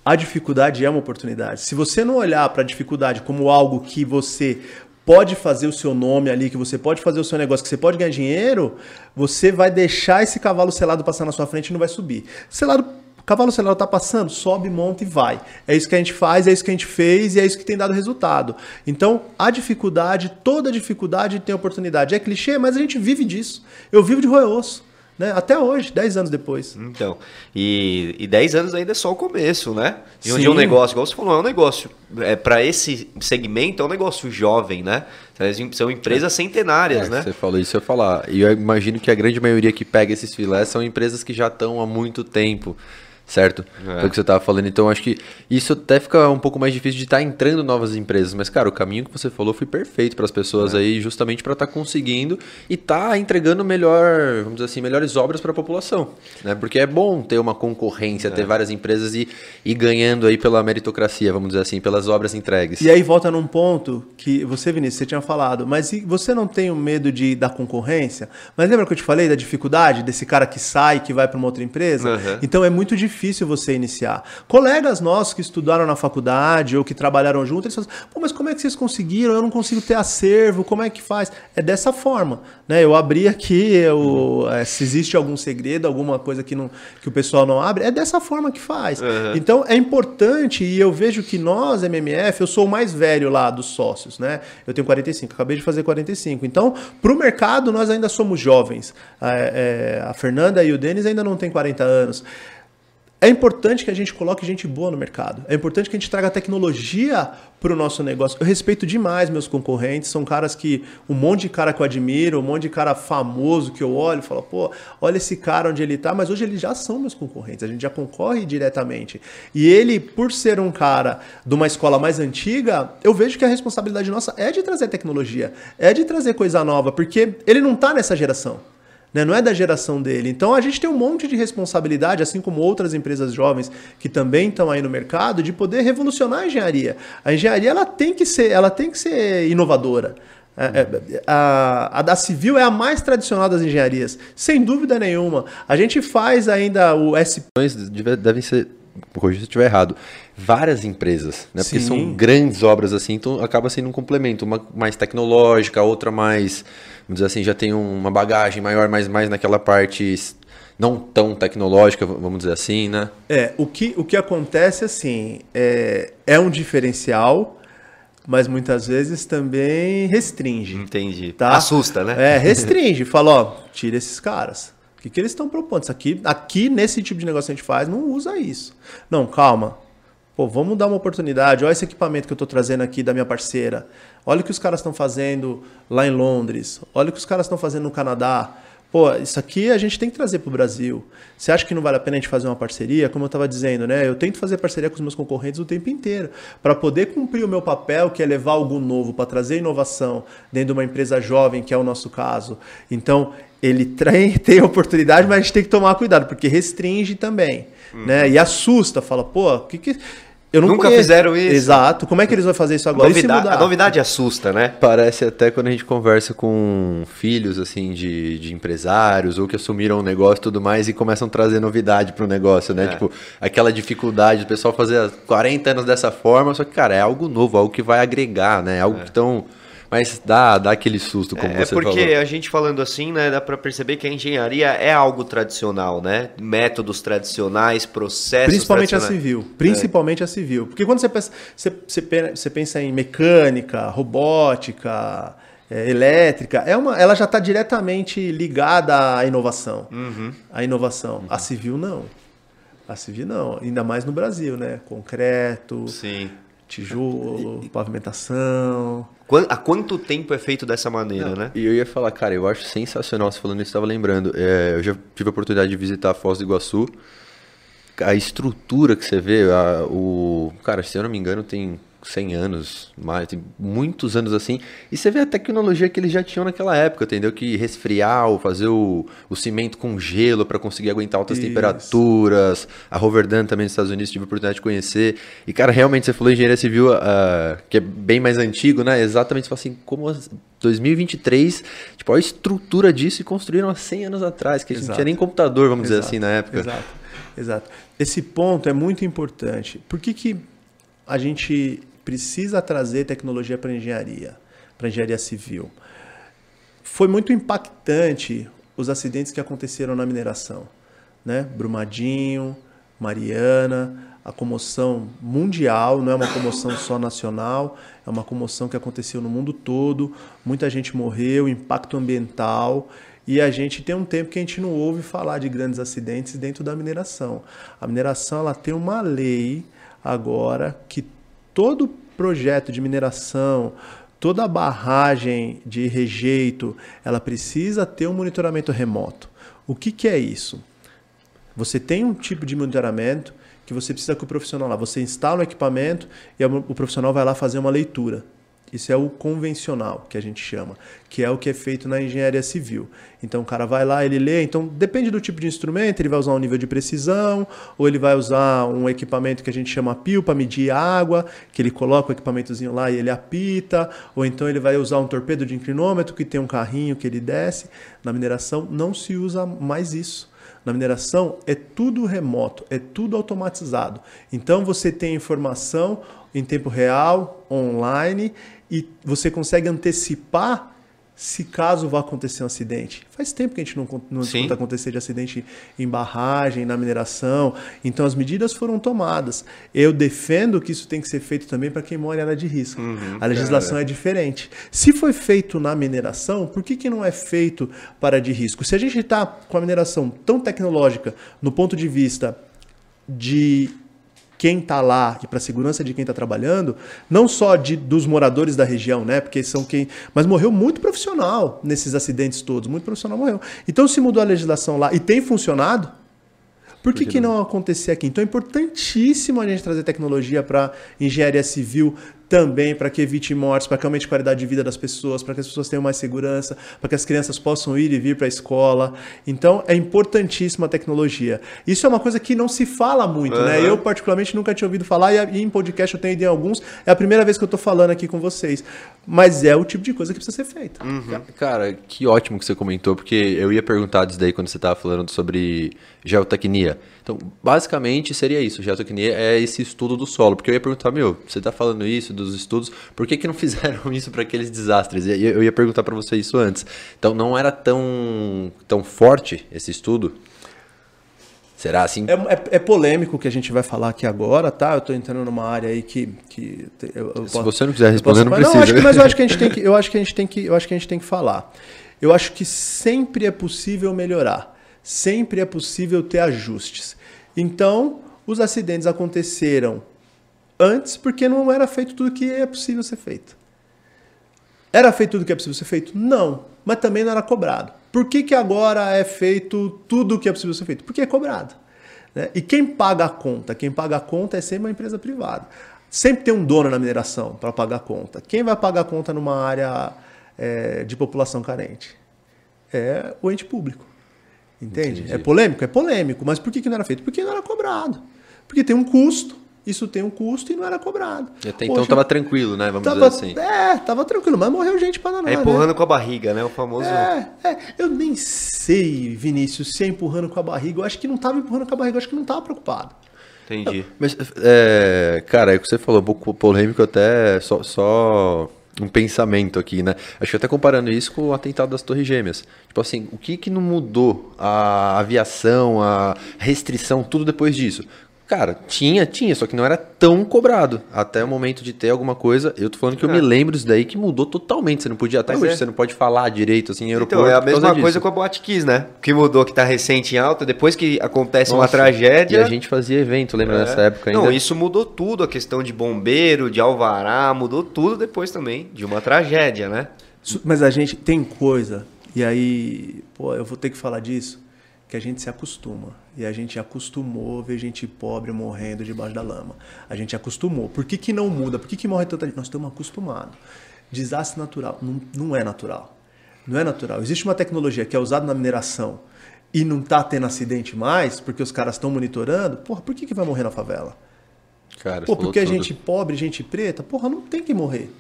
A dificuldade é uma oportunidade. Se você não olhar para a dificuldade como algo que você pode fazer o seu nome ali, que você pode fazer o seu negócio, que você pode ganhar dinheiro, você vai deixar esse cavalo selado passar na sua frente e não vai subir. Selado, cavalo selado tá passando, sobe, monta e vai. É isso que a gente faz, é isso que a gente fez e é isso que tem dado resultado. Então, a dificuldade, toda dificuldade tem oportunidade. É clichê, mas a gente vive disso. Eu vivo de roer osso. Né? Até hoje, 10 anos depois. Então, e, e 10 anos ainda é só o começo, né? E onde Sim. é um negócio, igual você falou, é um negócio, é, para esse segmento é um negócio jovem, né? São empresas centenárias, É, né? Você falou isso, eu ia falar. E eu imagino que a grande maioria que pega esses filés são empresas que já estão há muito tempo, certo? É. Foi o que você estava falando. Então, acho que isso até fica um pouco mais difícil de estar entrando novas empresas. Mas, cara, o caminho que você falou foi perfeito para as pessoas É. aí, justamente para estar conseguindo e estar entregando melhor, vamos dizer assim, melhores obras para a população. Né? Porque é bom ter uma concorrência, É. ter várias empresas e ir ganhando aí pela meritocracia, vamos dizer assim, pelas obras entregues. E aí volta num ponto que você, Vinícius, você tinha falado, mas e você não tem o medo de da concorrência? Mas lembra que eu te falei da dificuldade desse cara que sai, que vai para uma outra empresa? Uhum. Então é muito difícil você iniciar. Colegas nossos que estudaram na faculdade ou que trabalharam junto, eles falam, pô, mas como é que vocês conseguiram? Eu não consigo ter acervo, como é que faz? É dessa forma, né? Eu abri aqui, eu, é, se existe algum segredo, alguma coisa que, não, que o pessoal não abre, é dessa forma que faz. Então é importante e eu vejo que nós, MMF, eu sou o mais velho lá dos sócios, né? Eu tenho 45, acabei de fazer 45. Então, para o mercado, nós ainda somos jovens. É, é, a Fernanda e o Denis ainda não têm 40 anos. É importante que a gente coloque gente boa no mercado. É importante que a gente traga tecnologia para o nosso negócio. Eu respeito demais meus concorrentes. São caras que. Um monte de cara que eu admiro, um monte de cara famoso que eu olho e falo, pô, olha esse cara onde ele está. Mas hoje eles já são meus concorrentes. A gente já concorre diretamente. E ele, por ser um cara de uma escola mais antiga, eu vejo que a responsabilidade nossa é de trazer tecnologia, é de trazer coisa nova, porque ele não está nessa geração né? não é da geração dele. Então a gente tem um monte de responsabilidade, assim como outras empresas jovens que também estão aí no mercado, de poder revolucionar a engenharia. A engenharia ela tem que ser, ela tem que ser inovadora. É, é, a, a da civil é a mais tradicional das engenharias, sem dúvida nenhuma. A gente faz ainda o SP. deve- devem ser, corrija se eu estiver errado, várias empresas, né? Porque Sim. são grandes obras assim, então acaba sendo um complemento, uma mais tecnológica, outra mais, vamos dizer assim, já tem uma bagagem maior, mas mais naquela parte não tão tecnológica, vamos dizer assim, né? É, o que, o que acontece assim, é, é um diferencial, mas muitas vezes também restringe. Entendi. Tá? Assusta, né? É, restringe. Fala, ó, tira esses caras. O que, que eles estão propondo? Isso aqui, aqui, nesse tipo de negócio que a gente faz, não usa isso. Não, calma. Pô, vamos dar uma oportunidade. Olha esse equipamento que eu estou trazendo aqui da minha parceira. Olha o que os caras estão fazendo lá em Londres. Olha o que os caras estão fazendo no Canadá. Pô, isso aqui a gente tem que trazer para o Brasil. Você acha que não vale a pena a gente fazer uma parceria? Como eu estava dizendo, né? Eu tento fazer parceria com os meus concorrentes o tempo inteiro para poder cumprir o meu papel, que é levar algo novo, para trazer inovação dentro de uma empresa jovem, que é o nosso caso. Então, ele tem, tem oportunidade, mas a gente tem que tomar cuidado, porque restringe também. Uhum. Né? E assusta, fala, pô, o que, que eu Nunca conheço. fizeram isso. Exato. Como é que eles vão fazer isso agora? Novidade, a novidade assusta, né? Parece até quando a gente conversa com filhos assim de, de empresários ou que assumiram um negócio e tudo mais e começam a trazer novidade para o negócio, né? É. Tipo, aquela dificuldade do pessoal fazer 40 anos dessa forma, só que, cara, é algo novo, algo que vai agregar, né? Algo é. que tão mas dá, dá aquele susto, como é, você falou. É porque a gente falando assim, né, dá para perceber que a engenharia é algo tradicional, né? Métodos tradicionais, processos Principalmente a civil. Principalmente é. a civil. Porque quando você pensa, você, você pensa em mecânica, robótica, é, elétrica, é uma, ela já está diretamente ligada à inovação. Uhum. À inovação. Uhum. A civil não. A civil não. Ainda mais no Brasil, né? Concreto. Sim tijolo, pavimentação. Há quanto tempo é feito dessa maneira, Não, né? E eu ia falar, cara, eu acho sensacional, você falando isso, estava lembrando. É, eu já tive a oportunidade de visitar a Foz do Iguaçu. A estrutura que você vê, a, o. Cara, se eu não me engano, tem 100 anos, mais, tem muitos anos assim. E você vê a tecnologia que eles já tinham naquela época, entendeu? Que resfriar, ou fazer o, o cimento com gelo para conseguir aguentar altas Isso. temperaturas. A Roverdan também nos Estados Unidos tive a oportunidade de conhecer. E, cara, realmente você falou engenharia civil, uh, que é bem mais antigo, né? Exatamente, você fala assim, como 2023, tipo, a estrutura disso e construíram há 100 anos atrás, que a gente não tinha nem computador, vamos Exato. dizer assim, na época. Exato. Exato. Esse ponto é muito importante. Por que, que a gente precisa trazer tecnologia para engenharia, para engenharia civil. Foi muito impactante os acidentes que aconteceram na mineração, né? Brumadinho, Mariana, a comoção mundial, não é uma comoção só nacional, é uma comoção que aconteceu no mundo todo, muita gente morreu, impacto ambiental, e a gente tem um tempo que a gente não ouve falar de grandes acidentes dentro da mineração. A mineração ela tem uma lei agora que todo projeto de mineração, toda barragem de rejeito, ela precisa ter um monitoramento remoto. O que, que é isso? Você tem um tipo de monitoramento que você precisa que o profissional lá, você instala o equipamento e o profissional vai lá fazer uma leitura. Isso é o convencional, que a gente chama, que é o que é feito na engenharia civil. Então o cara vai lá, ele lê, então depende do tipo de instrumento, ele vai usar um nível de precisão, ou ele vai usar um equipamento que a gente chama pio para medir água, que ele coloca o equipamentozinho lá e ele apita, ou então ele vai usar um torpedo de inclinômetro que tem um carrinho que ele desce. Na mineração não se usa mais isso. Na mineração é tudo remoto, é tudo automatizado. Então você tem informação em tempo real, online, e você consegue antecipar se caso vá acontecer um acidente. Faz tempo que a gente não, não escuta acontecer de acidente em barragem, na mineração. Então as medidas foram tomadas. Eu defendo que isso tem que ser feito também para quem mora em área de risco. Uhum, a legislação cara. é diferente. Se foi feito na mineração, por que, que não é feito para de risco? Se a gente está com a mineração tão tecnológica no ponto de vista de quem está lá e para a segurança de quem está trabalhando, não só de, dos moradores da região, né? Porque são quem. Mas morreu muito profissional nesses acidentes todos, muito profissional morreu. Então se mudou a legislação lá e tem funcionado, por que, que não acontecer aqui? Então é importantíssimo a gente trazer tecnologia para engenharia civil também para que evite mortes, para que aumente a qualidade de vida das pessoas, para que as pessoas tenham mais segurança, para que as crianças possam ir e vir para a escola. Então, é importantíssima a tecnologia. Isso é uma coisa que não se fala muito, uhum. né? Eu, particularmente, nunca tinha ouvido falar, e em podcast eu tenho ido em alguns, é a primeira vez que eu estou falando aqui com vocês. Mas é o tipo de coisa que precisa ser feita. Uhum. Cara, que ótimo que você comentou, porque eu ia perguntar disso daí quando você estava falando sobre geotecnia. Então, basicamente seria isso. Geotecnia é esse estudo do solo. Porque eu ia perguntar, meu, você está falando isso dos estudos, por que, que não fizeram isso para aqueles desastres? Eu ia perguntar para você isso antes. Então, não era tão, tão forte esse estudo? Será assim? É, é, é polêmico o que a gente vai falar aqui agora, tá? Eu tô entrando numa área aí que. que eu, eu Se posso- você não quiser responder, não precisa. acho que- mas eu acho que a gente tem que, eu acho que a gente tem que, eu acho que a gente tem que falar. Eu acho que sempre é possível melhorar. Sempre é possível ter ajustes. Então, os acidentes aconteceram antes porque não era feito tudo que é possível ser feito. Era feito tudo que é possível ser feito? Não. Mas também não era cobrado. Por que, que agora é feito tudo o que é possível ser feito? Porque é cobrado. né? E quem paga a conta? Quem paga a conta é sempre uma empresa privada. Sempre tem um dono na mineração para pagar a conta. Quem vai pagar a conta numa área é, de população carente? É o ente público. Entende? Entendi. É polêmico? É polêmico. Mas por que, que não era feito? Porque não era cobrado. Porque tem um custo. Isso tem um custo e não era cobrado. E até então Poxa, tava tranquilo, né? Vamos Tava, dizer assim. É, tava tranquilo, mas morreu gente pra danar, É né? empurrando com a barriga, né? O famoso. É, é, eu nem sei, Vinícius, se é empurrando com a barriga. Eu acho que não tava empurrando com a barriga, eu acho que não tava preocupado. Entendi. Mas, é, cara, é o que você falou, um pouco polêmico até, só, só um pensamento aqui, né? Acho que até comparando isso com o atentado das Torres Gêmeas. Tipo assim, o que que não mudou a aviação, a restrição, tudo depois disso? Cara, tinha, tinha, só que não era tão cobrado. Até o momento de ter alguma coisa. Eu tô falando que eu É. me lembro disso daí que mudou totalmente. Você não podia, até Mas hoje, é. você não pode falar direito assim em aeroporto. Então, é a mesma disso. coisa com a Boate Kiss, né? Que mudou, que tá recente em alta, depois que acontece uma Nossa, tragédia. E a gente fazia evento, lembra É. nessa época ainda? Não, isso mudou tudo, a questão de bombeiro, de alvará, mudou tudo depois também, de uma tragédia, né? Mas a gente tem coisa, e aí, pô, eu vou ter que falar disso, que a gente se acostuma. E a gente acostumou ver gente pobre morrendo debaixo da lama. A gente acostumou. Por que, que não muda? Por que, que morre tanta gente? Nós estamos acostumados. Desastre natural não, não é natural. Não é natural. Existe uma tecnologia que é usada na mineração e não está tendo acidente mais, porque os caras estão monitorando. Porra, por que, que vai morrer na favela? Cara, Pô, porque a tudo. gente pobre, gente preta, porra, não tem que morrer.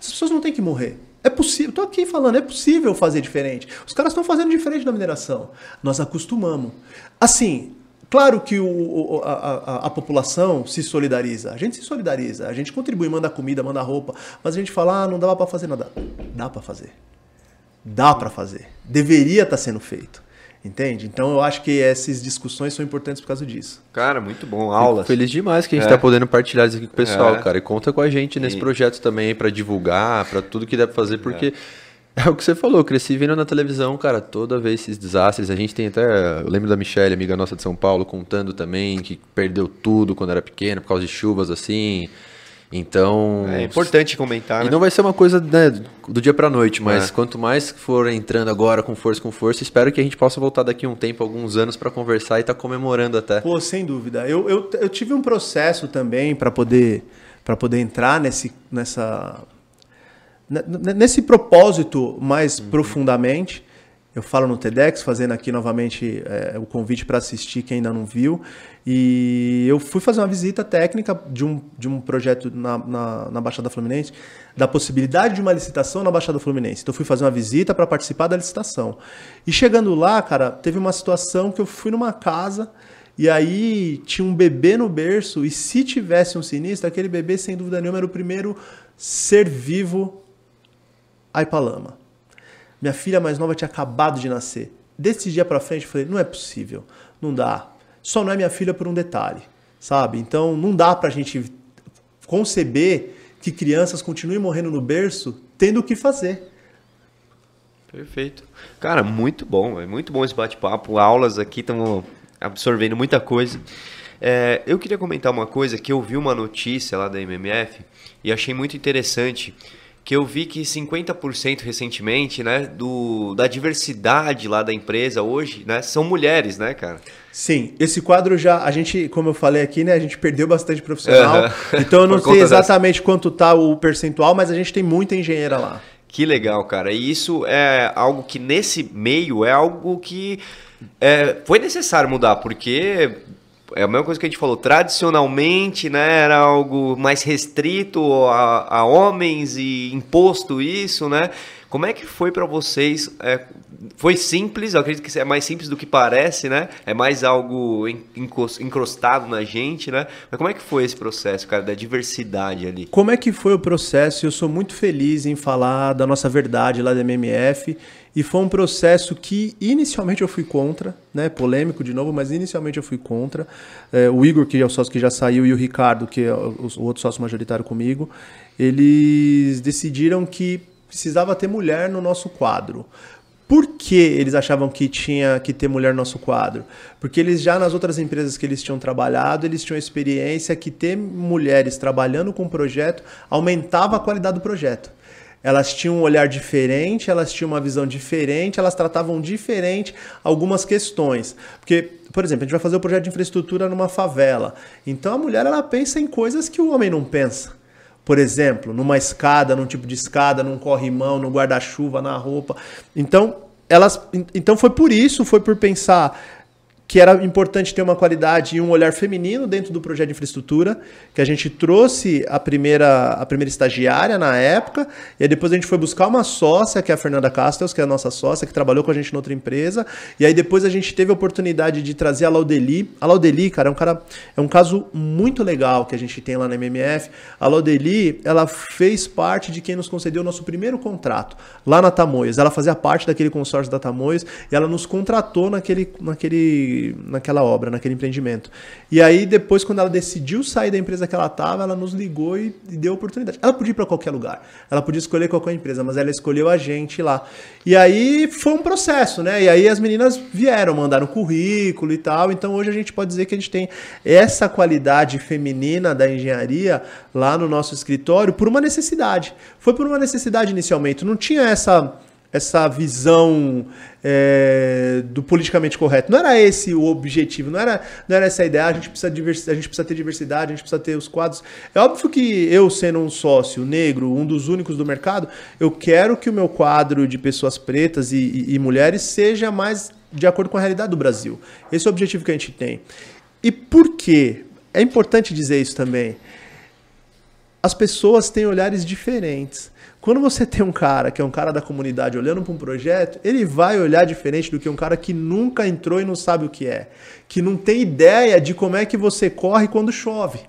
As pessoas não têm que morrer. É possível, tô aqui falando, é possível fazer diferente. Os caras estão fazendo diferente na mineração. Nós acostumamos. Assim, claro que o, a, a- a população se solidariza. A gente se solidariza, a gente contribui, manda comida, manda roupa, mas a gente fala, ah, não dava para fazer nada. Dá para fazer. Dá para fazer. Deveria estar sendo feito. Entende? Então eu acho que essas discussões são importantes por causa disso. Cara, muito bom, Fico aulas. feliz demais que a gente É. tá podendo partilhar isso aqui com o pessoal, É. cara. E conta com a gente nesse E- projeto também para divulgar, para tudo que dá pra fazer, porque é. o que você falou, eu cresci vendo na televisão, cara, toda vez esses desastres. A gente tem até, eu lembro da Michelle, amiga nossa de São Paulo, contando também que perdeu tudo quando era pequena por causa de chuvas assim. Então, É importante comentar, e né? não vai ser uma coisa né, do dia pra noite, mas É. quanto mais for entrando agora com força, com força, espero que a gente possa voltar daqui a um tempo, alguns anos, pra conversar e tá comemorando até. Pô, sem dúvida. Eu, eu, eu tive um processo também para poder para poder entrar nesse nessa ne- ne- nesse propósito mais profundamente. Eu falo no TEDx, fazendo aqui novamente é, o convite para assistir quem ainda não viu. E eu fui fazer uma visita técnica de um, de um projeto na, na, na Baixada Fluminense, da possibilidade de uma licitação na Baixada Fluminense. Então eu fui fazer uma visita para participar da licitação. E chegando lá, cara, teve uma situação que eu fui numa casa e aí tinha um bebê no berço, e se tivesse um sinistro, aquele bebê, sem dúvida nenhuma, era o primeiro ser vivo a ir pra lama. Minha filha mais nova tinha acabado de nascer. Desse dia pra frente, eu falei, não é possível, não dá. Só não é minha filha por um detalhe, sabe? Então, não dá pra gente conceber que crianças continuem morrendo no berço tendo o que fazer. Perfeito. Cara, muito bom, é muito bom esse bate-papo. Aulas aqui, estamos absorvendo muita coisa. É, eu queria comentar uma coisa que eu vi uma notícia lá da MMF e achei muito interessante. Que eu vi que 50% recentemente, né, do, da diversidade lá da empresa hoje, né, são mulheres, né, cara? Sim, esse quadro já, a gente, como eu falei aqui, né, a gente perdeu bastante profissional. Aham. Então eu não sei conta dessa. exatamente quanto tá o percentual, mas a gente tem muita engenheira lá. Que legal, cara. E isso é algo que nesse meio é algo que é, foi necessário mudar, porque é a mesma coisa que a gente falou. Tradicionalmente, né, era algo mais restrito a, a homens e imposto isso, né? Como é que foi para vocês? É, foi simples, eu acredito que é mais simples do que parece, né? É mais algo encrostado na gente, né? Mas como é que foi esse processo, cara, da diversidade ali? Como é que foi o processo? Eu sou muito feliz em falar da nossa verdade lá da MMF. E foi um processo que inicialmente eu fui contra, né? Polêmico de novo, mas inicialmente eu fui contra. É, o Igor, que é o sócio que já saiu, e o Ricardo, que é o, o outro sócio majoritário comigo, eles decidiram que precisava ter mulher no nosso quadro. Por que eles achavam que tinha que ter mulher no nosso quadro? Porque eles já nas outras empresas que eles tinham trabalhado, eles tinham experiência que ter mulheres trabalhando com o projeto aumentava a qualidade do projeto. Elas tinham um olhar diferente, elas tinham uma visão diferente, elas tratavam diferente algumas questões. Porque, por exemplo, a gente vai fazer o um projeto de infraestrutura numa favela. Então a mulher ela pensa em coisas que o homem não pensa por exemplo, numa escada, num tipo de escada, num corrimão, no guarda-chuva, na roupa. Então, elas, então foi por isso, foi por pensar que era importante ter uma qualidade e um olhar feminino dentro do projeto de infraestrutura, que a gente trouxe a primeira, a primeira estagiária na época, e depois a gente foi buscar uma sócia, que é a Fernanda Castells, que é a nossa sócia, que trabalhou com a gente em outra empresa, e aí depois a gente teve a oportunidade de trazer a Laudeli. A Laudeli, cara, é um cara, é um caso muito legal que a gente tem lá na MMF. A Laudeli, ela fez parte de quem nos concedeu o nosso primeiro contrato, lá na Tamoios. Ela fazia parte daquele consórcio da Tamoios, e ela nos contratou naquele, naquele naquela obra, naquele empreendimento. E aí, depois, quando ela decidiu sair da empresa que ela estava, ela nos ligou e, e deu oportunidade. Ela podia ir para qualquer lugar, ela podia escolher qualquer empresa, mas ela escolheu a gente lá. E aí foi um processo, né? E aí as meninas vieram, mandaram currículo e tal. Então hoje a gente pode dizer que a gente tem essa qualidade feminina da engenharia lá no nosso escritório por uma necessidade. Foi por uma necessidade inicialmente, não tinha essa essa visão é, do politicamente correto. Não era esse o objetivo, não era, não era essa a ideia. Ah, a gente, precisa a gente precisa ter diversidade, a gente precisa ter os quadros. É óbvio que eu, sendo um sócio negro, um dos únicos do mercado, eu quero que o meu quadro de pessoas pretas e, e, e mulheres seja mais de acordo com a realidade do Brasil. Esse é o objetivo que a gente tem. E por quê? É importante dizer isso também. As pessoas têm olhares diferentes. Quando você tem um cara que é um cara da comunidade olhando para um projeto, ele vai olhar diferente do que um cara que nunca entrou e não sabe o que é, que não tem ideia de como é que você corre quando chove.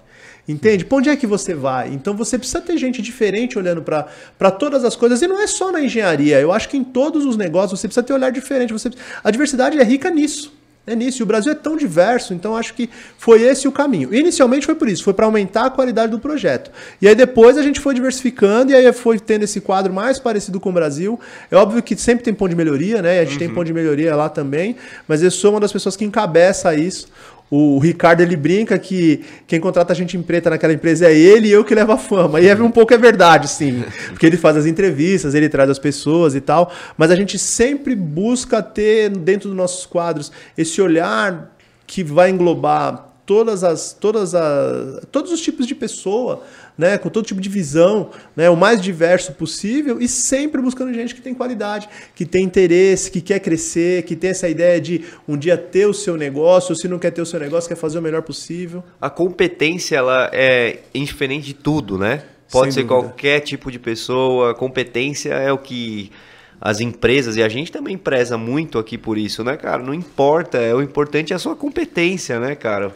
Entende? Para onde é que você vai? Então você precisa ter gente diferente olhando para todas as coisas. E não é só na engenharia. Eu acho que em todos os negócios você precisa ter um olhar diferente. Você, a diversidade é rica nisso. É nisso. E o Brasil é tão diverso, então acho que foi esse o caminho. Inicialmente foi por isso, foi para aumentar a qualidade do projeto. E aí depois a gente foi diversificando e aí foi tendo esse quadro mais parecido com o Brasil. É óbvio que sempre tem ponto de melhoria, né? A gente uhum. tem ponto de melhoria lá também, mas eu sou uma das pessoas que encabeça isso. O Ricardo ele brinca que quem contrata a gente em preta naquela empresa é ele e eu que levo a fama. E é um pouco é verdade, sim. Porque ele faz as entrevistas, ele traz as pessoas e tal. Mas a gente sempre busca ter dentro dos nossos quadros esse olhar que vai englobar todas as, todas as, todos os tipos de pessoa né, com todo tipo de visão, né, o mais diverso possível e sempre buscando gente que tem qualidade, que tem interesse, que quer crescer, que tem essa ideia de um dia ter o seu negócio, ou se não quer ter o seu negócio, quer fazer o melhor possível. A competência ela é indiferente de tudo, né? Pode Sem ser dúvida. qualquer tipo de pessoa, competência é o que as empresas e a gente também preza muito aqui por isso, né, cara? Não importa, é o importante é a sua competência, né, cara?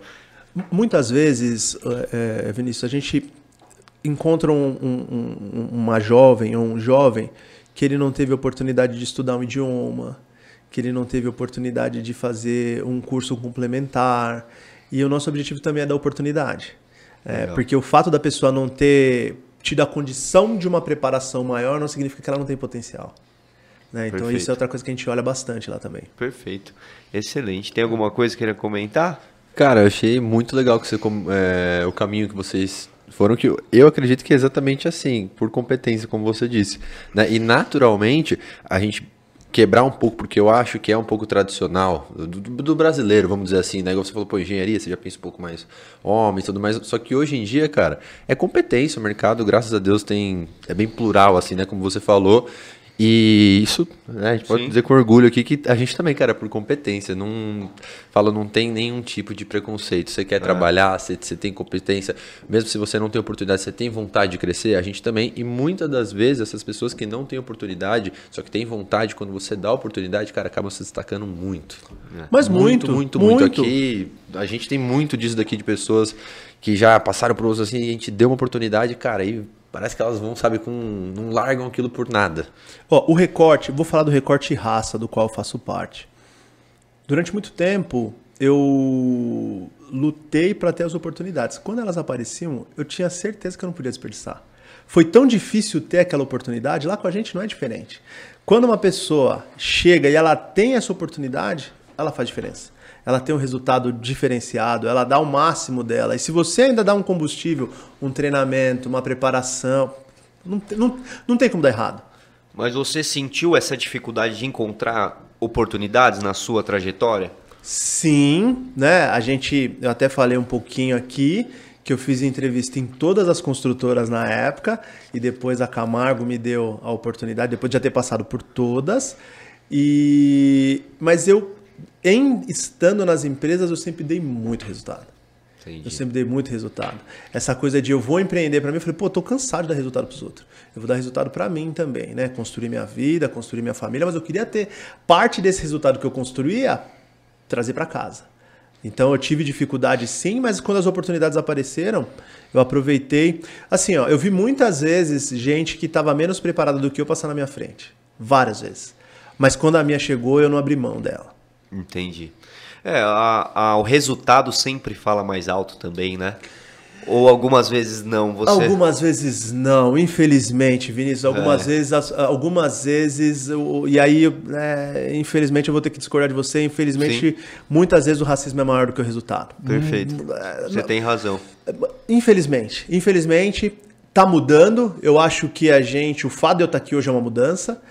Muitas vezes, é, Vinícius, a gente encontram um, um, uma jovem ou um jovem que ele não teve oportunidade de estudar um idioma, que ele não teve oportunidade de fazer um curso complementar. E o nosso objetivo também é dar oportunidade. É, porque o fato da pessoa não ter tido a condição de uma preparação maior não significa que ela não tem potencial. Né? Então isso é outra coisa que a gente olha bastante lá também. Perfeito. Excelente. Tem alguma coisa que queira comentar? Cara, eu achei muito legal que você, é, o caminho que vocês foram que eu acredito que é exatamente assim, por competência, como você disse. Né? E naturalmente, a gente quebrar um pouco, porque eu acho que é um pouco tradicional do, do, brasileiro, vamos dizer assim, né? Igual você falou, pô, engenharia, você já pensa um pouco mais homem e tudo mais. Só que hoje em dia, cara, é competência. O mercado, graças a Deus, tem. É bem plural, assim, né? Como você falou. E isso, né, a gente pode Sim. dizer com orgulho aqui que a gente também, cara, por competência, não fala, não tem nenhum tipo de preconceito. Você É. quer trabalhar, você, você tem competência, mesmo se você não tem oportunidade, você tem vontade de crescer, a gente também. E muitas das vezes essas pessoas que não têm oportunidade, só que têm vontade, quando você dá oportunidade, cara, acabam se destacando muito. Mas muito, muito, muito, muito. Aqui, a gente tem muito disso daqui de pessoas que já passaram por outros assim, e a gente deu uma oportunidade, cara, e parece que elas vão, sabe, com não largam aquilo por nada. Ó, o recorte, vou falar do recorte raça, do qual eu faço parte. Durante muito tempo, eu lutei para ter as oportunidades. Quando elas apareciam, eu tinha certeza que eu não podia desperdiçar. Foi tão difícil ter aquela oportunidade, lá com a gente não é diferente. Quando uma pessoa chega e ela tem essa oportunidade, ela faz diferença. Ela tem um resultado diferenciado, ela dá o máximo dela. E se você ainda dá um combustível, um treinamento, uma preparação, não, tem- não, não tem como dar errado. Mas você sentiu essa dificuldade de encontrar oportunidades na sua trajetória? Sim, né? A gente, eu até falei um pouquinho aqui que eu fiz entrevista em todas as construtoras na época e depois a Camargo me deu a oportunidade depois de já ter passado por todas. E mas eu em estando nas empresas eu sempre dei muito resultado. Eu sempre dei muito resultado. Essa coisa de eu vou empreender para mim, eu falei, pô, tô cansado de dar resultado pros outros. Eu vou dar resultado para mim também, né? Construir minha vida, construir minha família, mas eu queria ter parte desse resultado que eu construía trazer para casa. Então eu tive dificuldade sim, mas quando as oportunidades apareceram, eu aproveitei. Assim, ó, eu vi muitas vezes gente que estava menos preparada do que eu passar na minha frente. Várias vezes. Mas quando a minha chegou, eu não abri mão dela. Entendi. É, a- a- o resultado sempre fala mais alto também, né? Ou algumas vezes não. Você... Algumas vezes não, infelizmente, Vinícius. Algumas É. vezes, as- algumas vezes, e aí, é, infelizmente, eu vou ter que discordar de você. Infelizmente, muitas vezes o racismo é maior do que o resultado. Perfeito. É, Você tem razão. Infelizmente, infelizmente, tá mudando. Eu acho que a gente, o fato de eu estar aqui hoje é uma mudança.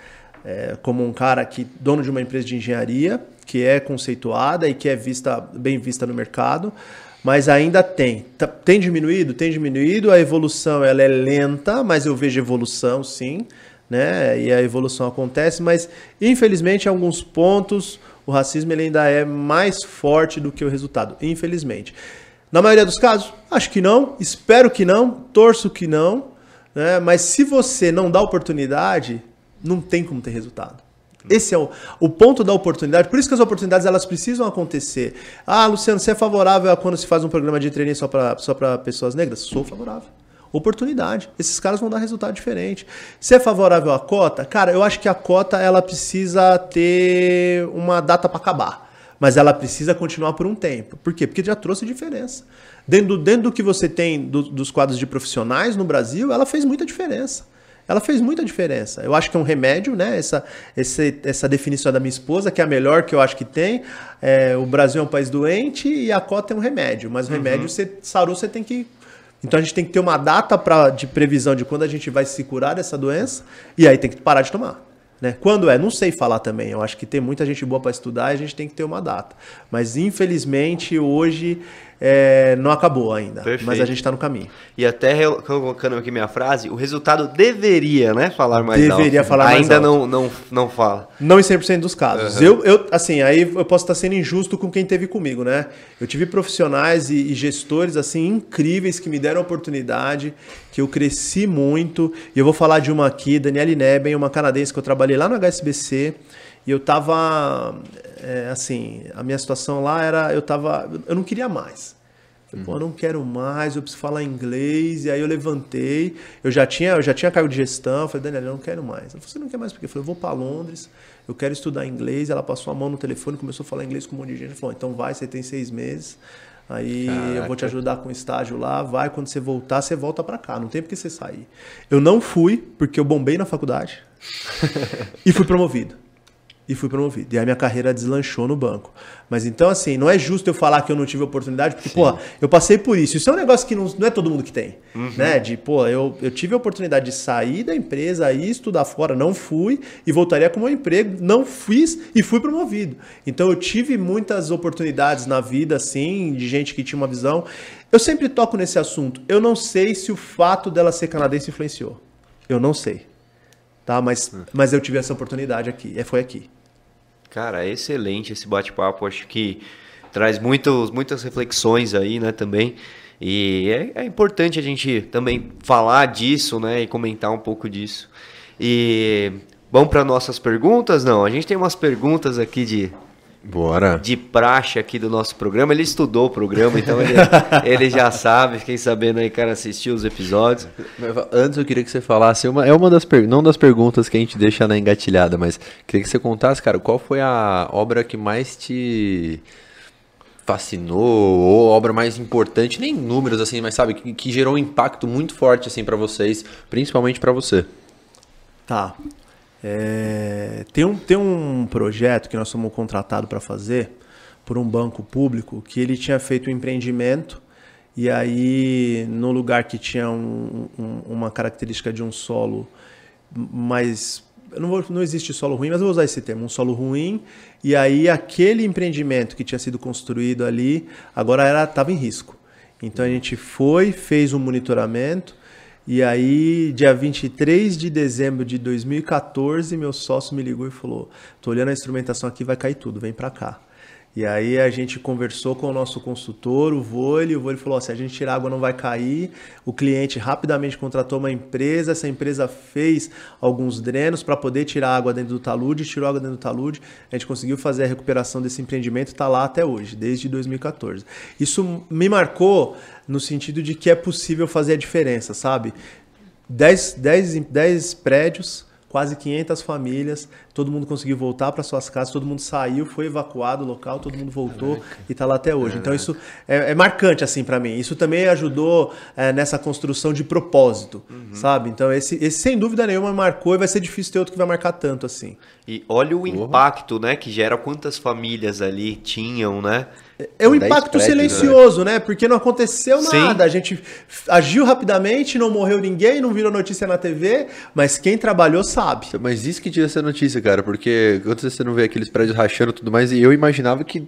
É, como um cara que dono de uma empresa de engenharia que é conceituada e que é vista bem vista no mercado, mas ainda tem. Tá- tem diminuído, tem diminuído. A evolução ela é lenta, mas eu vejo evolução, sim, né? E a evolução acontece, mas infelizmente em alguns pontos o racismo ele ainda é mais forte do que o resultado. Infelizmente. Na maioria dos casos, acho que não, espero que não, torço que não, né? mas se você não dá oportunidade, não tem como ter resultado. Esse é o, o ponto da oportunidade. Por isso que as oportunidades elas precisam acontecer. Ah, Luciano, você é favorável a quando se faz um programa de training só para só pessoas negras? Sou favorável. Oportunidade. Esses caras vão dar resultado diferente. Você é favorável à cota? Cara, eu acho que a cota ela precisa ter uma data para acabar. Mas ela precisa continuar por um tempo. Por quê? Porque já trouxe diferença. Dentro, dentro do que você tem do- dos quadros de profissionais no Brasil, ela fez muita diferença. Ela fez muita diferença. Eu acho que é um remédio, né? Essa, esse- essa definição da minha esposa, que é a melhor que eu acho que tem. É, o Brasil é um país doente e a cota é um remédio. Mas o remédio, você sarou, você tem que. Então a gente tem que ter uma data pra, de previsão de quando a gente vai se curar dessa doença. E aí tem que parar de tomar. Né? Quando é? Não sei falar também. Eu acho que tem muita gente boa para estudar e a gente tem que ter uma data. Mas infelizmente hoje é, não acabou ainda. Perfeito. Mas a gente está no caminho. E até colocando aqui minha frase, o resultado deveria, né, falar mais alto. Deveria falar mais Ainda alto. não, não, não fala. Não em 100% dos casos. Eu, eu, assim, aí eu posso estar sendo injusto com quem teve comigo, né? Eu tive profissionais e, e gestores, assim, incríveis que me deram oportunidade, que eu cresci muito. E eu vou falar de uma aqui, Daniele Neben, uma canadense que eu trabalhei lá no HSBC. E eu tava, é, assim, a minha situação lá era, eu tava, eu não queria mais. Falei, Pô, eu não quero mais, eu preciso falar inglês. E aí eu levantei, eu já tinha, eu já tinha cargo de gestão. Eu falei, Daniela, eu não quero mais. Ela falou, você não quer mais por quê? Eu falei, eu vou para Londres, eu quero estudar inglês. Ela passou a mão no telefone, começou a falar inglês com um monte de gente. Falou, então vai, você tem seis meses. Aí eu vou te ajudar com o estágio lá, vai, quando você voltar, você volta para cá, não tem por que você sair. Eu não fui, porque eu bombei na faculdade e fui promovido. E fui promovido. E aí minha carreira deslanchou no banco. Mas então, assim, não é justo eu falar que eu não tive oportunidade, porque, pô, eu passei por isso. Isso é um negócio que não, não é todo mundo que tem. Né? De, pô, eu, eu tive a oportunidade de sair da empresa, ir estudar fora, não fui, e voltaria com o meu emprego, não fiz e fui promovido. Então eu tive muitas oportunidades na vida, assim, de gente que tinha uma visão. Eu sempre toco nesse assunto. Eu não sei se o fato dela ser canadense influenciou. Eu não sei. Tá? Mas, mas eu tive essa oportunidade aqui, é, foi aqui. Cara, é excelente esse bate-papo. Acho que traz muitos, muitas reflexões aí, né, também. E é, é, importante a gente também falar disso, né, e comentar um pouco disso. E vamos para nossas perguntas? Não, a gente tem umas perguntas aqui de Bora. de praxe aqui do nosso programa. Ele estudou o programa, então ele, ele já sabe. Fiquem sabendo aí, cara, assistiu os episódios. Antes eu queria que você falasse, uma, é uma das não das perguntas que a gente deixa na engatilhada, mas queria que você contasse, cara, qual foi a obra que mais te fascinou ou a obra mais importante, nem números assim, mas sabe, que, que gerou um impacto muito forte assim para vocês, principalmente para você. Tá. É, tem, um, tem um projeto que nós somos contratados para fazer por um banco público que ele tinha feito um empreendimento e aí no lugar que tinha um, um, uma característica de um solo mais não, vou, não existe solo ruim, mas vou usar esse termo, um solo ruim. E aí aquele empreendimento que tinha sido construído ali agora estava em risco. Então a gente foi, fez um monitoramento e aí, dia 23 de dezembro de 2014, meu sócio me ligou e falou: "Tô olhando a instrumentação aqui, vai cair tudo, vem para cá". E aí a gente conversou com o nosso consultor, o Vole, o Vole falou: oh, se a gente tirar água não vai cair. O cliente rapidamente contratou uma empresa, essa empresa fez alguns drenos para poder tirar água dentro do talude, tirou água dentro do talude. A gente conseguiu fazer a recuperação desse empreendimento, está lá até hoje, desde 2014. Isso me marcou no sentido de que é possível fazer a diferença, sabe? 10, 10, 10 prédios quase 500 famílias, todo mundo conseguiu voltar para suas casas, todo mundo saiu, foi evacuado do local, todo mundo voltou Caraca. e está lá até hoje. Caraca. Então isso é, é marcante assim para mim. Isso também ajudou é, nessa construção de propósito, uhum. sabe? Então esse, esse sem dúvida nenhuma marcou e vai ser difícil ter outro que vai marcar tanto assim. E olha o uhum. impacto, né, que gera quantas famílias ali tinham, né? É um impacto prédios, silencioso, né? né? Porque não aconteceu nada. Sim. A gente agiu rapidamente, não morreu ninguém, não virou notícia na TV, mas quem trabalhou sabe. Mas isso que tinha essa notícia, cara, porque quando você não vê aqueles prédios rachando e tudo mais, e eu imaginava que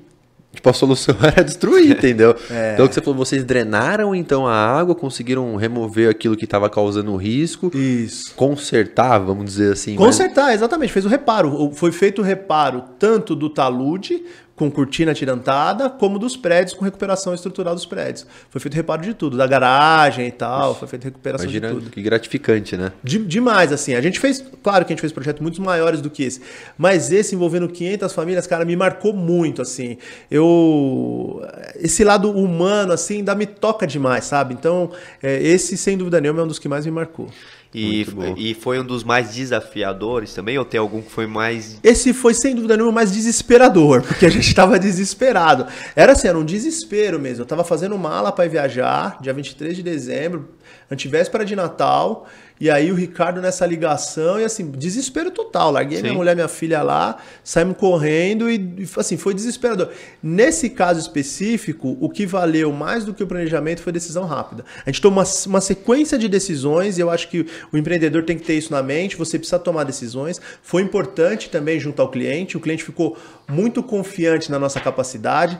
Tipo, a solução era destruir, entendeu? É. Então, o que você falou, vocês drenaram então a água, conseguiram remover aquilo que estava causando risco. Isso. Consertar, vamos dizer assim. Consertar, mas... exatamente. Fez o reparo. Foi feito o reparo tanto do talude com cortina tirantada, como dos prédios com recuperação estrutural dos prédios. Foi feito reparo de tudo, da garagem e tal, foi feito recuperação Imagina de tudo. Que gratificante, né? De, demais, assim. A gente fez, claro que a gente fez projetos muito maiores do que esse, mas esse envolvendo 500 famílias, cara, me marcou muito, assim. Eu esse lado humano assim ainda me toca demais, sabe? Então, é, esse sem dúvida nenhuma é um dos que mais me marcou. E, e foi um dos mais desafiadores também? Ou tem algum que foi mais. Esse foi, sem dúvida nenhuma, mais desesperador, porque a gente estava desesperado. Era assim, era um desespero mesmo. Eu estava fazendo mala para viajar, dia 23 de dezembro, antivéspera de Natal. E aí o Ricardo nessa ligação e assim, desespero total. Larguei Sim. minha mulher, minha filha lá, saímos correndo e assim, foi desesperador. Nesse caso específico, o que valeu mais do que o planejamento foi decisão rápida. A gente tomou uma, uma sequência de decisões e eu acho que o empreendedor tem que ter isso na mente, você precisa tomar decisões. Foi importante também junto ao cliente, o cliente ficou muito confiante na nossa capacidade,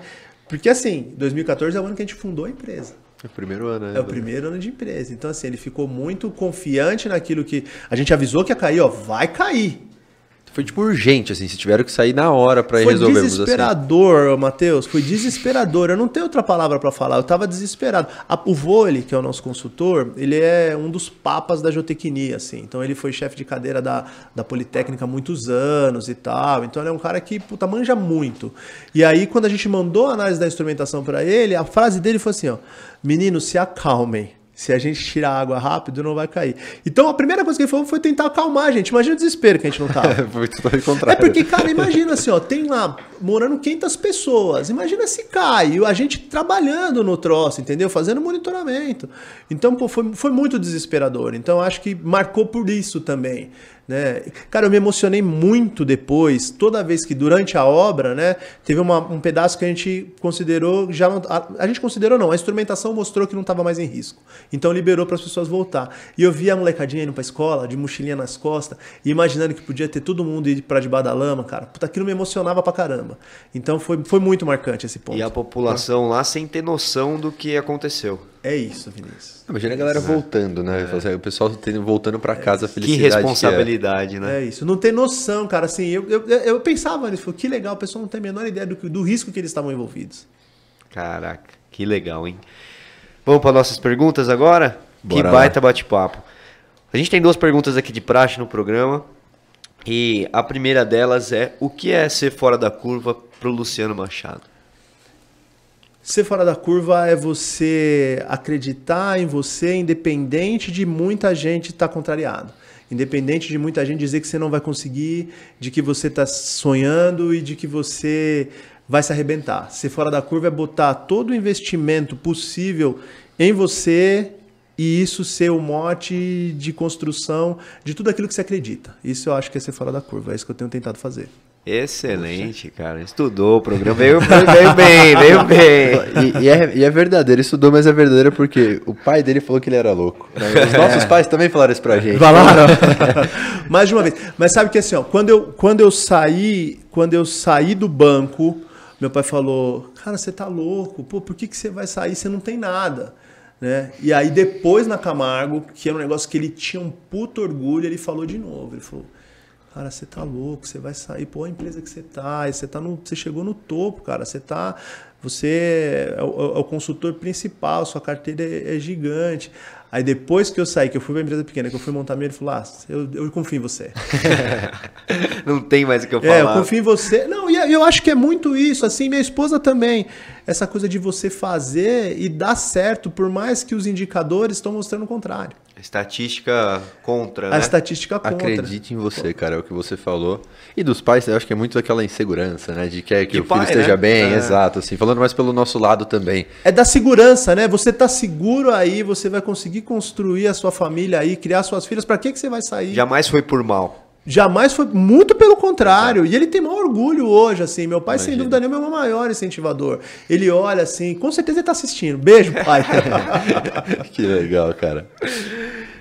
porque assim, 2014 é o ano que a gente fundou a empresa. É o primeiro ano, né? É o primeiro ano de empresa. Então, assim, ele ficou muito confiante naquilo que. A gente avisou que ia cair, ó, vai cair. Foi tipo urgente, assim, se tiveram que sair na hora para resolver. Foi desesperador, assim. Matheus, foi desesperador. Eu não tenho outra palavra para falar, eu tava desesperado. o Vole, que é o nosso consultor, ele é um dos papas da geotecnia, assim. Então ele foi chefe de cadeira da, da Politécnica há muitos anos e tal. Então ele é um cara que, puta, manja muito. E aí, quando a gente mandou a análise da instrumentação para ele, a frase dele foi assim, ó, meninos, se acalmem se a gente tirar água rápido, não vai cair. Então a primeira coisa que ele falou foi tentar acalmar a gente. Imagina o desespero que a gente não tava. contrário. É porque, cara, imagina assim, ó, tem lá morando 500 pessoas. Imagina se cai, a gente trabalhando no troço, entendeu? Fazendo monitoramento. Então, pô, foi, foi muito desesperador. Então, acho que marcou por isso também. Né? Cara, eu me emocionei muito depois, toda vez que durante a obra, né, teve uma, um pedaço que a gente considerou, já não, a, a, gente considerou não, a instrumentação mostrou que não estava mais em risco. Então liberou para as pessoas voltar. E eu vi a molecadinha indo para escola, de mochilinha nas costas, imaginando que podia ter todo mundo ir para debaixo da lama, cara. Puta, aquilo me emocionava pra caramba. Então foi, foi muito marcante esse ponto. E a população lá sem ter noção do que aconteceu. É isso, Vinícius. Imagina a galera voltando, né? O pessoal voltando pra casa, a Que felicidade responsabilidade, né? É isso. Não tem noção, cara. Assim, eu, eu, eu pensava nisso. Que legal, o pessoal não tem a menor ideia do, que- do risco que eles estavam envolvidos. Caraca, que legal, hein? Vamos para nossas perguntas agora? Bora que baita bate-papo. A gente tem duas perguntas aqui de praxe no programa. E a primeira delas é: o que é ser fora da curva pro Luciano Machado? Ser fora da curva é você acreditar em você, independente de muita gente estar contrariado. Independente de muita gente dizer que você não vai conseguir, de que você está sonhando e de que você vai se arrebentar. Ser fora da curva é botar todo o investimento possível em você e isso ser o mote de construção de tudo aquilo que você acredita. Isso eu acho que é ser fora da curva. É isso que eu tenho tentado fazer. Excelente, cara. Estudou o programa. Veio, veio bem, veio bem. E, e é, e é verdadeiro, estudou, mas é verdadeiro porque o pai dele falou que ele era louco. né? Os nossos pais também falaram isso pra gente. Falaram? Mais de uma vez. Mas sabe que assim, ó, quando eu, quando eu saí, quando eu saí do banco, meu pai falou: "Cara, você tá louco? Pô, por que que você vai sair? Você não tem nada." Né? E aí depois na Camargo, que era um negócio que ele tinha um puto orgulho, ele falou de novo, ele falou: Cara, você tá louco, você vai sair, pô, a empresa que você tá, você tá no, você chegou no topo, cara, você tá, você é o, é o consultor principal, sua carteira é, é gigante. Aí depois que eu saí, que eu fui pra empresa pequena, que eu fui montar minha, ele falou, ah, eu, eu confio em você. Não tem mais o que eu falar. É, eu confio em você. Não, e eu acho que é muito isso, assim, minha esposa também. Essa coisa de você fazer e dar certo, por mais que os indicadores estão mostrando o contrário. Estatística contra, A né? estatística contra. Acredite em você, cara, é o que você falou. E dos pais, eu acho que é muito daquela insegurança, né? De quer que De o filho pai, esteja né? bem, É. exato, assim. Falando mais pelo nosso lado também. É da segurança, né? Você tá seguro aí, você vai conseguir construir a sua família aí, criar suas filhas. Pra que que você vai sair? Jamais foi por mal. Jamais foi muito pelo contrário. E ele tem maior orgulho hoje, assim. Meu pai, sem Imagino. dúvida nenhuma, é o meu maior incentivador. Ele olha assim, com certeza ele tá assistindo. Beijo, pai. que legal, cara.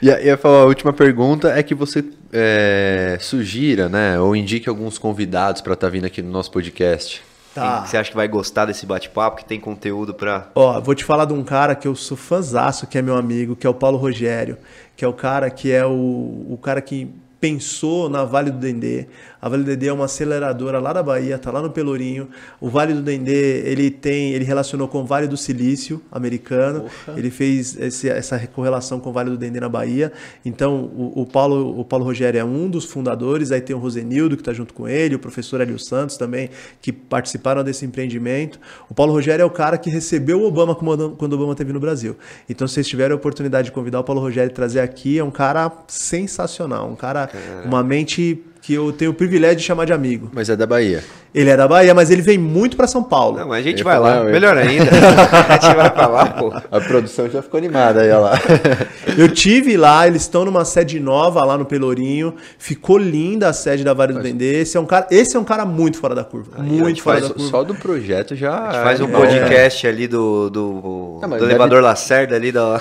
E a, e a, a última pergunta é que você é, sugira, né? Ou indique alguns convidados para estar vindo aqui no nosso podcast. Tá. Quem Você acha que vai gostar desse bate-papo, que tem conteúdo pra... Ó, vou te falar de um cara que eu sou fãzaço, que é meu amigo, que é o Paulo Rogério, que é o cara que é o, o cara que pensou na Vale do Dendê. A Vale do Dendê é uma aceleradora lá da Bahia, tá lá no Pelourinho. O Vale do Dendê, ele tem, ele relacionou com o Vale do Silício americano. Ele fez esse- essa correlação com o Vale do Dendê na Bahia. Então, o, o Paulo, o Paulo Rogério é um dos fundadores, aí tem o Rosenildo que está junto com ele, o professor Hélio Santos também, que participaram desse empreendimento. O Paulo Rogério é o cara que recebeu o Obama quando o Obama esteve no Brasil. Então, se vocês tiverem a oportunidade de convidar o Paulo Rogério e trazer aqui, é um cara sensacional, um cara, uma mente que eu tenho o privilégio de chamar de amigo. Mas é da Bahia. Ele é da Bahia, mas ele vem muito para São Paulo. Não, mas a gente Eu vai lá. eu Melhor ainda. a gente vai pra lá, pô. A produção já ficou animada aí, olha lá. Eu tive lá, eles estão numa sede nova lá no Pelourinho. Ficou linda a sede da Vale do Dendê. Esse é um cara, esse é um cara muito fora da curva. a muito fora faz da curva. só do projeto já. A gente faz um é, podcast ali do, do, Não, mas do deve- elevador Lacerda ali da...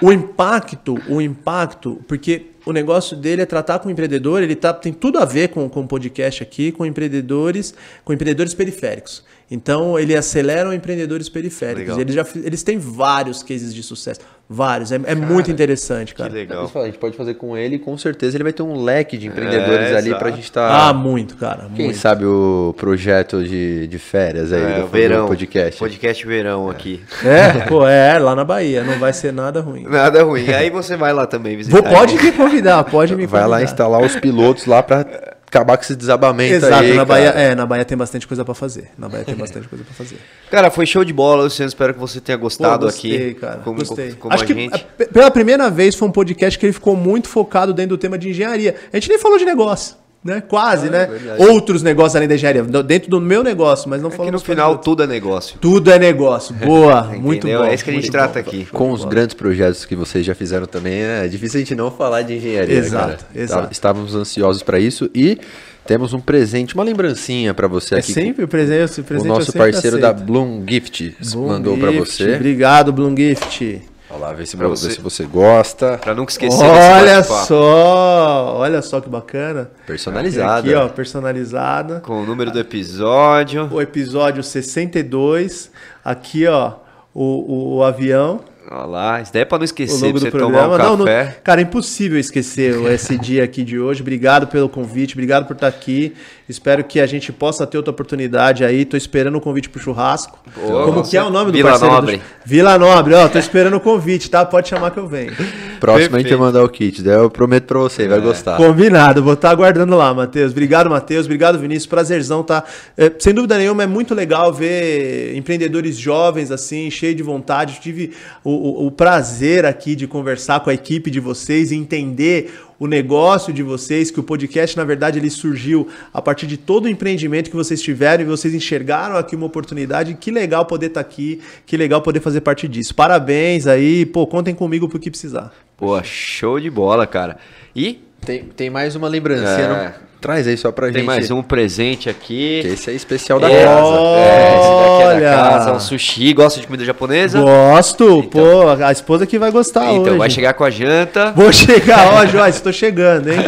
O impacto, o impacto, porque o negócio dele é tratar com o empreendedor, ele tá, tem tudo a ver com, o podcast aqui, com empreendedores, com empreendedores periféricos. Então, ele acelera empreendedores periféricos. Legal. Eles, já, eles têm vários cases de sucesso. Vários. É, é muito interessante, Que cara. legal. Isso, A gente pode fazer com ele e com certeza ele vai ter um leque de empreendedores É, ali exato. pra gente estar. Ah, muito, cara. Quem muito. sabe o projeto de, de férias aí É, do, verão. do podcast. Podcast verão aqui. É, pô, é, lá na Bahia. Não vai ser nada ruim. Nada ruim. Aí você vai lá também visitar. Vou, pode me convidar, pode me convidar. Vai lá instalar os pilotos lá pra acabar com esse desabamento Exato, aí. na Bahia, é, na Bahia tem bastante coisa pra fazer. Na Bahia tem bastante coisa pra fazer. Cara, foi show de bola, Luciano. Espero que você tenha gostado Pô, gostei, aqui. cara. Como, gostei. como Acho a que gente. é, pela primeira vez foi um podcast que ele ficou muito focado dentro do tema de engenharia. A gente nem falou de negócio, né? Quase, né? verdade. Outros negócios além da engenharia, dentro do meu negócio, mas não É que falamos no final tudo é negócio. tudo é negócio. Boa, muito Entendeu? bom. É isso que a gente muito trata bom. aqui. Com os grandes projetos que vocês já fizeram também, é difícil a gente não falar de engenharia. Exato, cara. exato. Tá- Estávamos ansiosos para isso e temos um presente, uma lembrancinha para você É aqui. sempre o presente, o o presente nosso eu sempre parceiro da aceito. Bloom Gift Bloom mandou para você. Obrigado, Bloom Gift. Olha lá, vê se, Pra vê você. se você gosta. Pra nunca esquecer Olha só, olha só que bacana. Personalizada. Aqui, ó, personalizada. Com o número do episódio. o episódio 62. Aqui, ó, o, o, o avião. Olha lá, isso daí é pra não o esquecer, logo pra do você programa. tomar um não, não, café. cara, é impossível esquecer esse dia aqui de hoje. Obrigado pelo convite, obrigado por estar aqui. Espero que a gente possa ter outra oportunidade aí. Tô esperando o convite pro churrasco. Boa, Como com que é o nome do Vila parceiro? Nobre. Do... Vila Nobre, ó, tô esperando o convite, tá? Pode chamar que eu venho. Próximo a gente Perfeito. vai mandar o kit, daí eu prometo pra você, vai gostar. Combinado, vou estar aguardando lá, Matheus. Obrigado, Matheus. Obrigado, Vinícius. Prazerzão, tá? É, sem dúvida nenhuma, é muito legal ver empreendedores jovens, assim, cheios de vontade. Tive o, o- o prazer aqui de conversar com a equipe de vocês e entender o negócio de vocês, que o podcast, na verdade, ele surgiu a partir de todo o empreendimento que vocês tiveram e vocês enxergaram aqui uma oportunidade. Que legal poder estar aqui, que legal poder fazer parte disso. Parabéns aí, pô, contem comigo pro que precisar. Pô, show de bola, cara. E Tem, tem mais uma lembrancinha, É. Traz aí só pra tem gente. mais um presente aqui. Que esse é especial da É, casa. É, esse daqui é Olha! da casa, um sushi. Gosta de comida japonesa? Gosto, pô, a esposa que vai gostar Então hoje. vai chegar com a janta. Vou chegar, ó, Joyce, tô chegando, hein?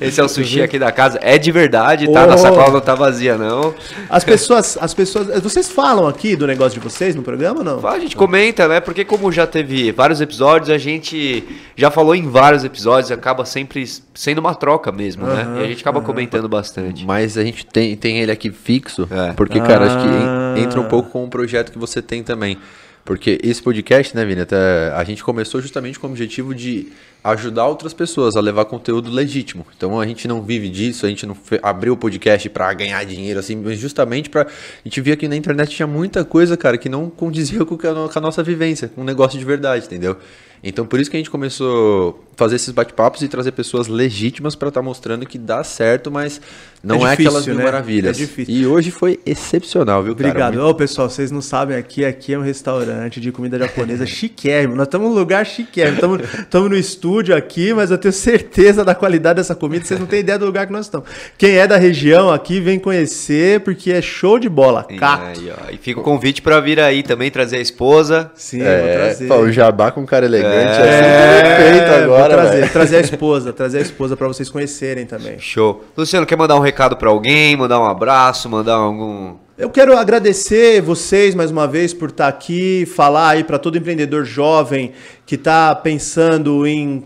Esse é o sushi aqui da casa. É de verdade, tá? Oh. Na sacola não tá vazia, não. As pessoas, as pessoas, vocês falam aqui do negócio de vocês no programa ou não? A gente comenta, né? Porque como já teve vários episódios, a gente já falou em vários episódios, acaba sempre sendo uma troca mesmo, né? E a gente acaba comentando bastante. Mas a gente tem, tem ele aqui fixo, É. porque, cara, acho que Ah. en- entra um pouco com o projeto que você tem também. Porque esse podcast, né, Vini, até a gente começou justamente com o objetivo de ajudar outras pessoas a levar conteúdo legítimo. Então a gente não vive disso, a gente não abriu o podcast pra ganhar dinheiro, assim, mas justamente pra. A gente via que na internet tinha muita coisa, cara, que não condizia com, a nossa vivência, com um negócio de verdade, entendeu? Então por isso que a gente começou a fazer esses bate-papos e trazer pessoas legítimas pra estar mostrando que dá certo, mas não é, difícil, aquelas mil né? maravilhas. É difícil. E hoje foi excepcional, viu, cara? Obrigado. Ô, pessoal, vocês não sabem, aqui, aqui é um restaurante de comida japonesa chiquérrimo. Nós estamos num lugar chiquérrimo. Estamos no estúdio aqui, mas eu tenho certeza da qualidade dessa comida. Vocês não têm ideia do lugar que nós estamos. Quem é da região aqui, vem conhecer, porque é show de bola. E, Cato. aí, ó, e fica o convite pra vir aí também trazer a esposa. Sim, vou É, trazer. pô, o jabá com cara elegante é, É, perfeito vou agora, trazer, trazer a esposa, trazer a esposa para vocês conhecerem também. Show. Luciano, quer mandar um recado pra alguém? Mandar um abraço? Mandar algum. Eu quero agradecer vocês mais uma vez por estar aqui, falar aí para todo empreendedor jovem que está pensando em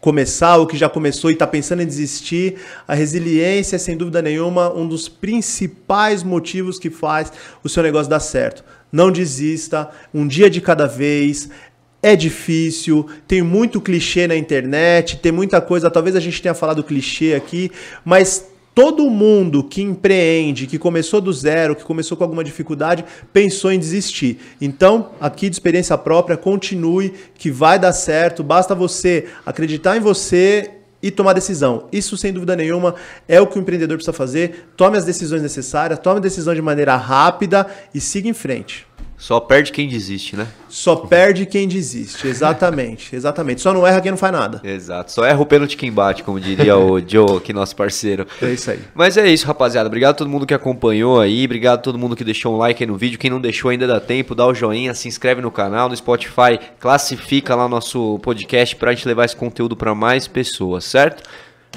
começar ou que já começou e está pensando em desistir. A resiliência é, sem dúvida nenhuma, um dos principais motivos que faz o seu negócio dar certo. Não desista, um dia de cada vez. É difícil, tem muito clichê na internet, tem muita coisa. Talvez a gente tenha falado clichê aqui, mas todo mundo que empreende, que começou do zero, que começou com alguma dificuldade, pensou em desistir. Então, aqui de experiência própria, continue, que vai dar certo. Basta você acreditar em você e tomar decisão. Isso, sem dúvida nenhuma, é o que o empreendedor precisa fazer. Tome as decisões necessárias, tome a decisão de maneira rápida e siga em frente. Só perde quem desiste, né? Só perde quem desiste. Exatamente, exatamente. Só não erra quem não faz nada. Exato. Só erra o pênalti quem bate, como diria o Joe, aqui, nosso parceiro. É isso aí. Mas é isso, rapaziada. Obrigado a todo mundo que acompanhou aí. Obrigado a todo mundo que deixou um like aí no vídeo. Quem não deixou ainda dá tempo, dá o joinha, se inscreve no canal, no Spotify, classifica lá o nosso podcast pra gente levar esse conteúdo pra mais pessoas, certo?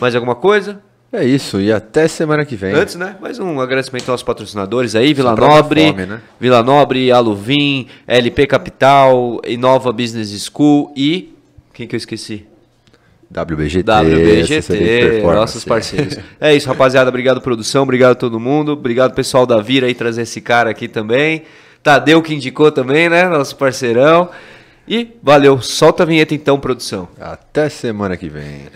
Mais alguma coisa? É isso, e até semana que vem. Antes, né? Mais um agradecimento aos nossos aí, Vila Nobre, fome, né? Vila Nobre, Aluvim, LP Capital, Inova Business School e quem que eu esqueci? WBGT, WBGT, performance. nossos parceiros. É isso, rapaziada. Obrigado, produção. Obrigado a todo mundo. Obrigado, pessoal da Vira aí, trazer esse cara aqui também. Tadeu que indicou também, né? Nosso parceirão. E valeu. Solta a vinheta então, produção. Até semana que vem.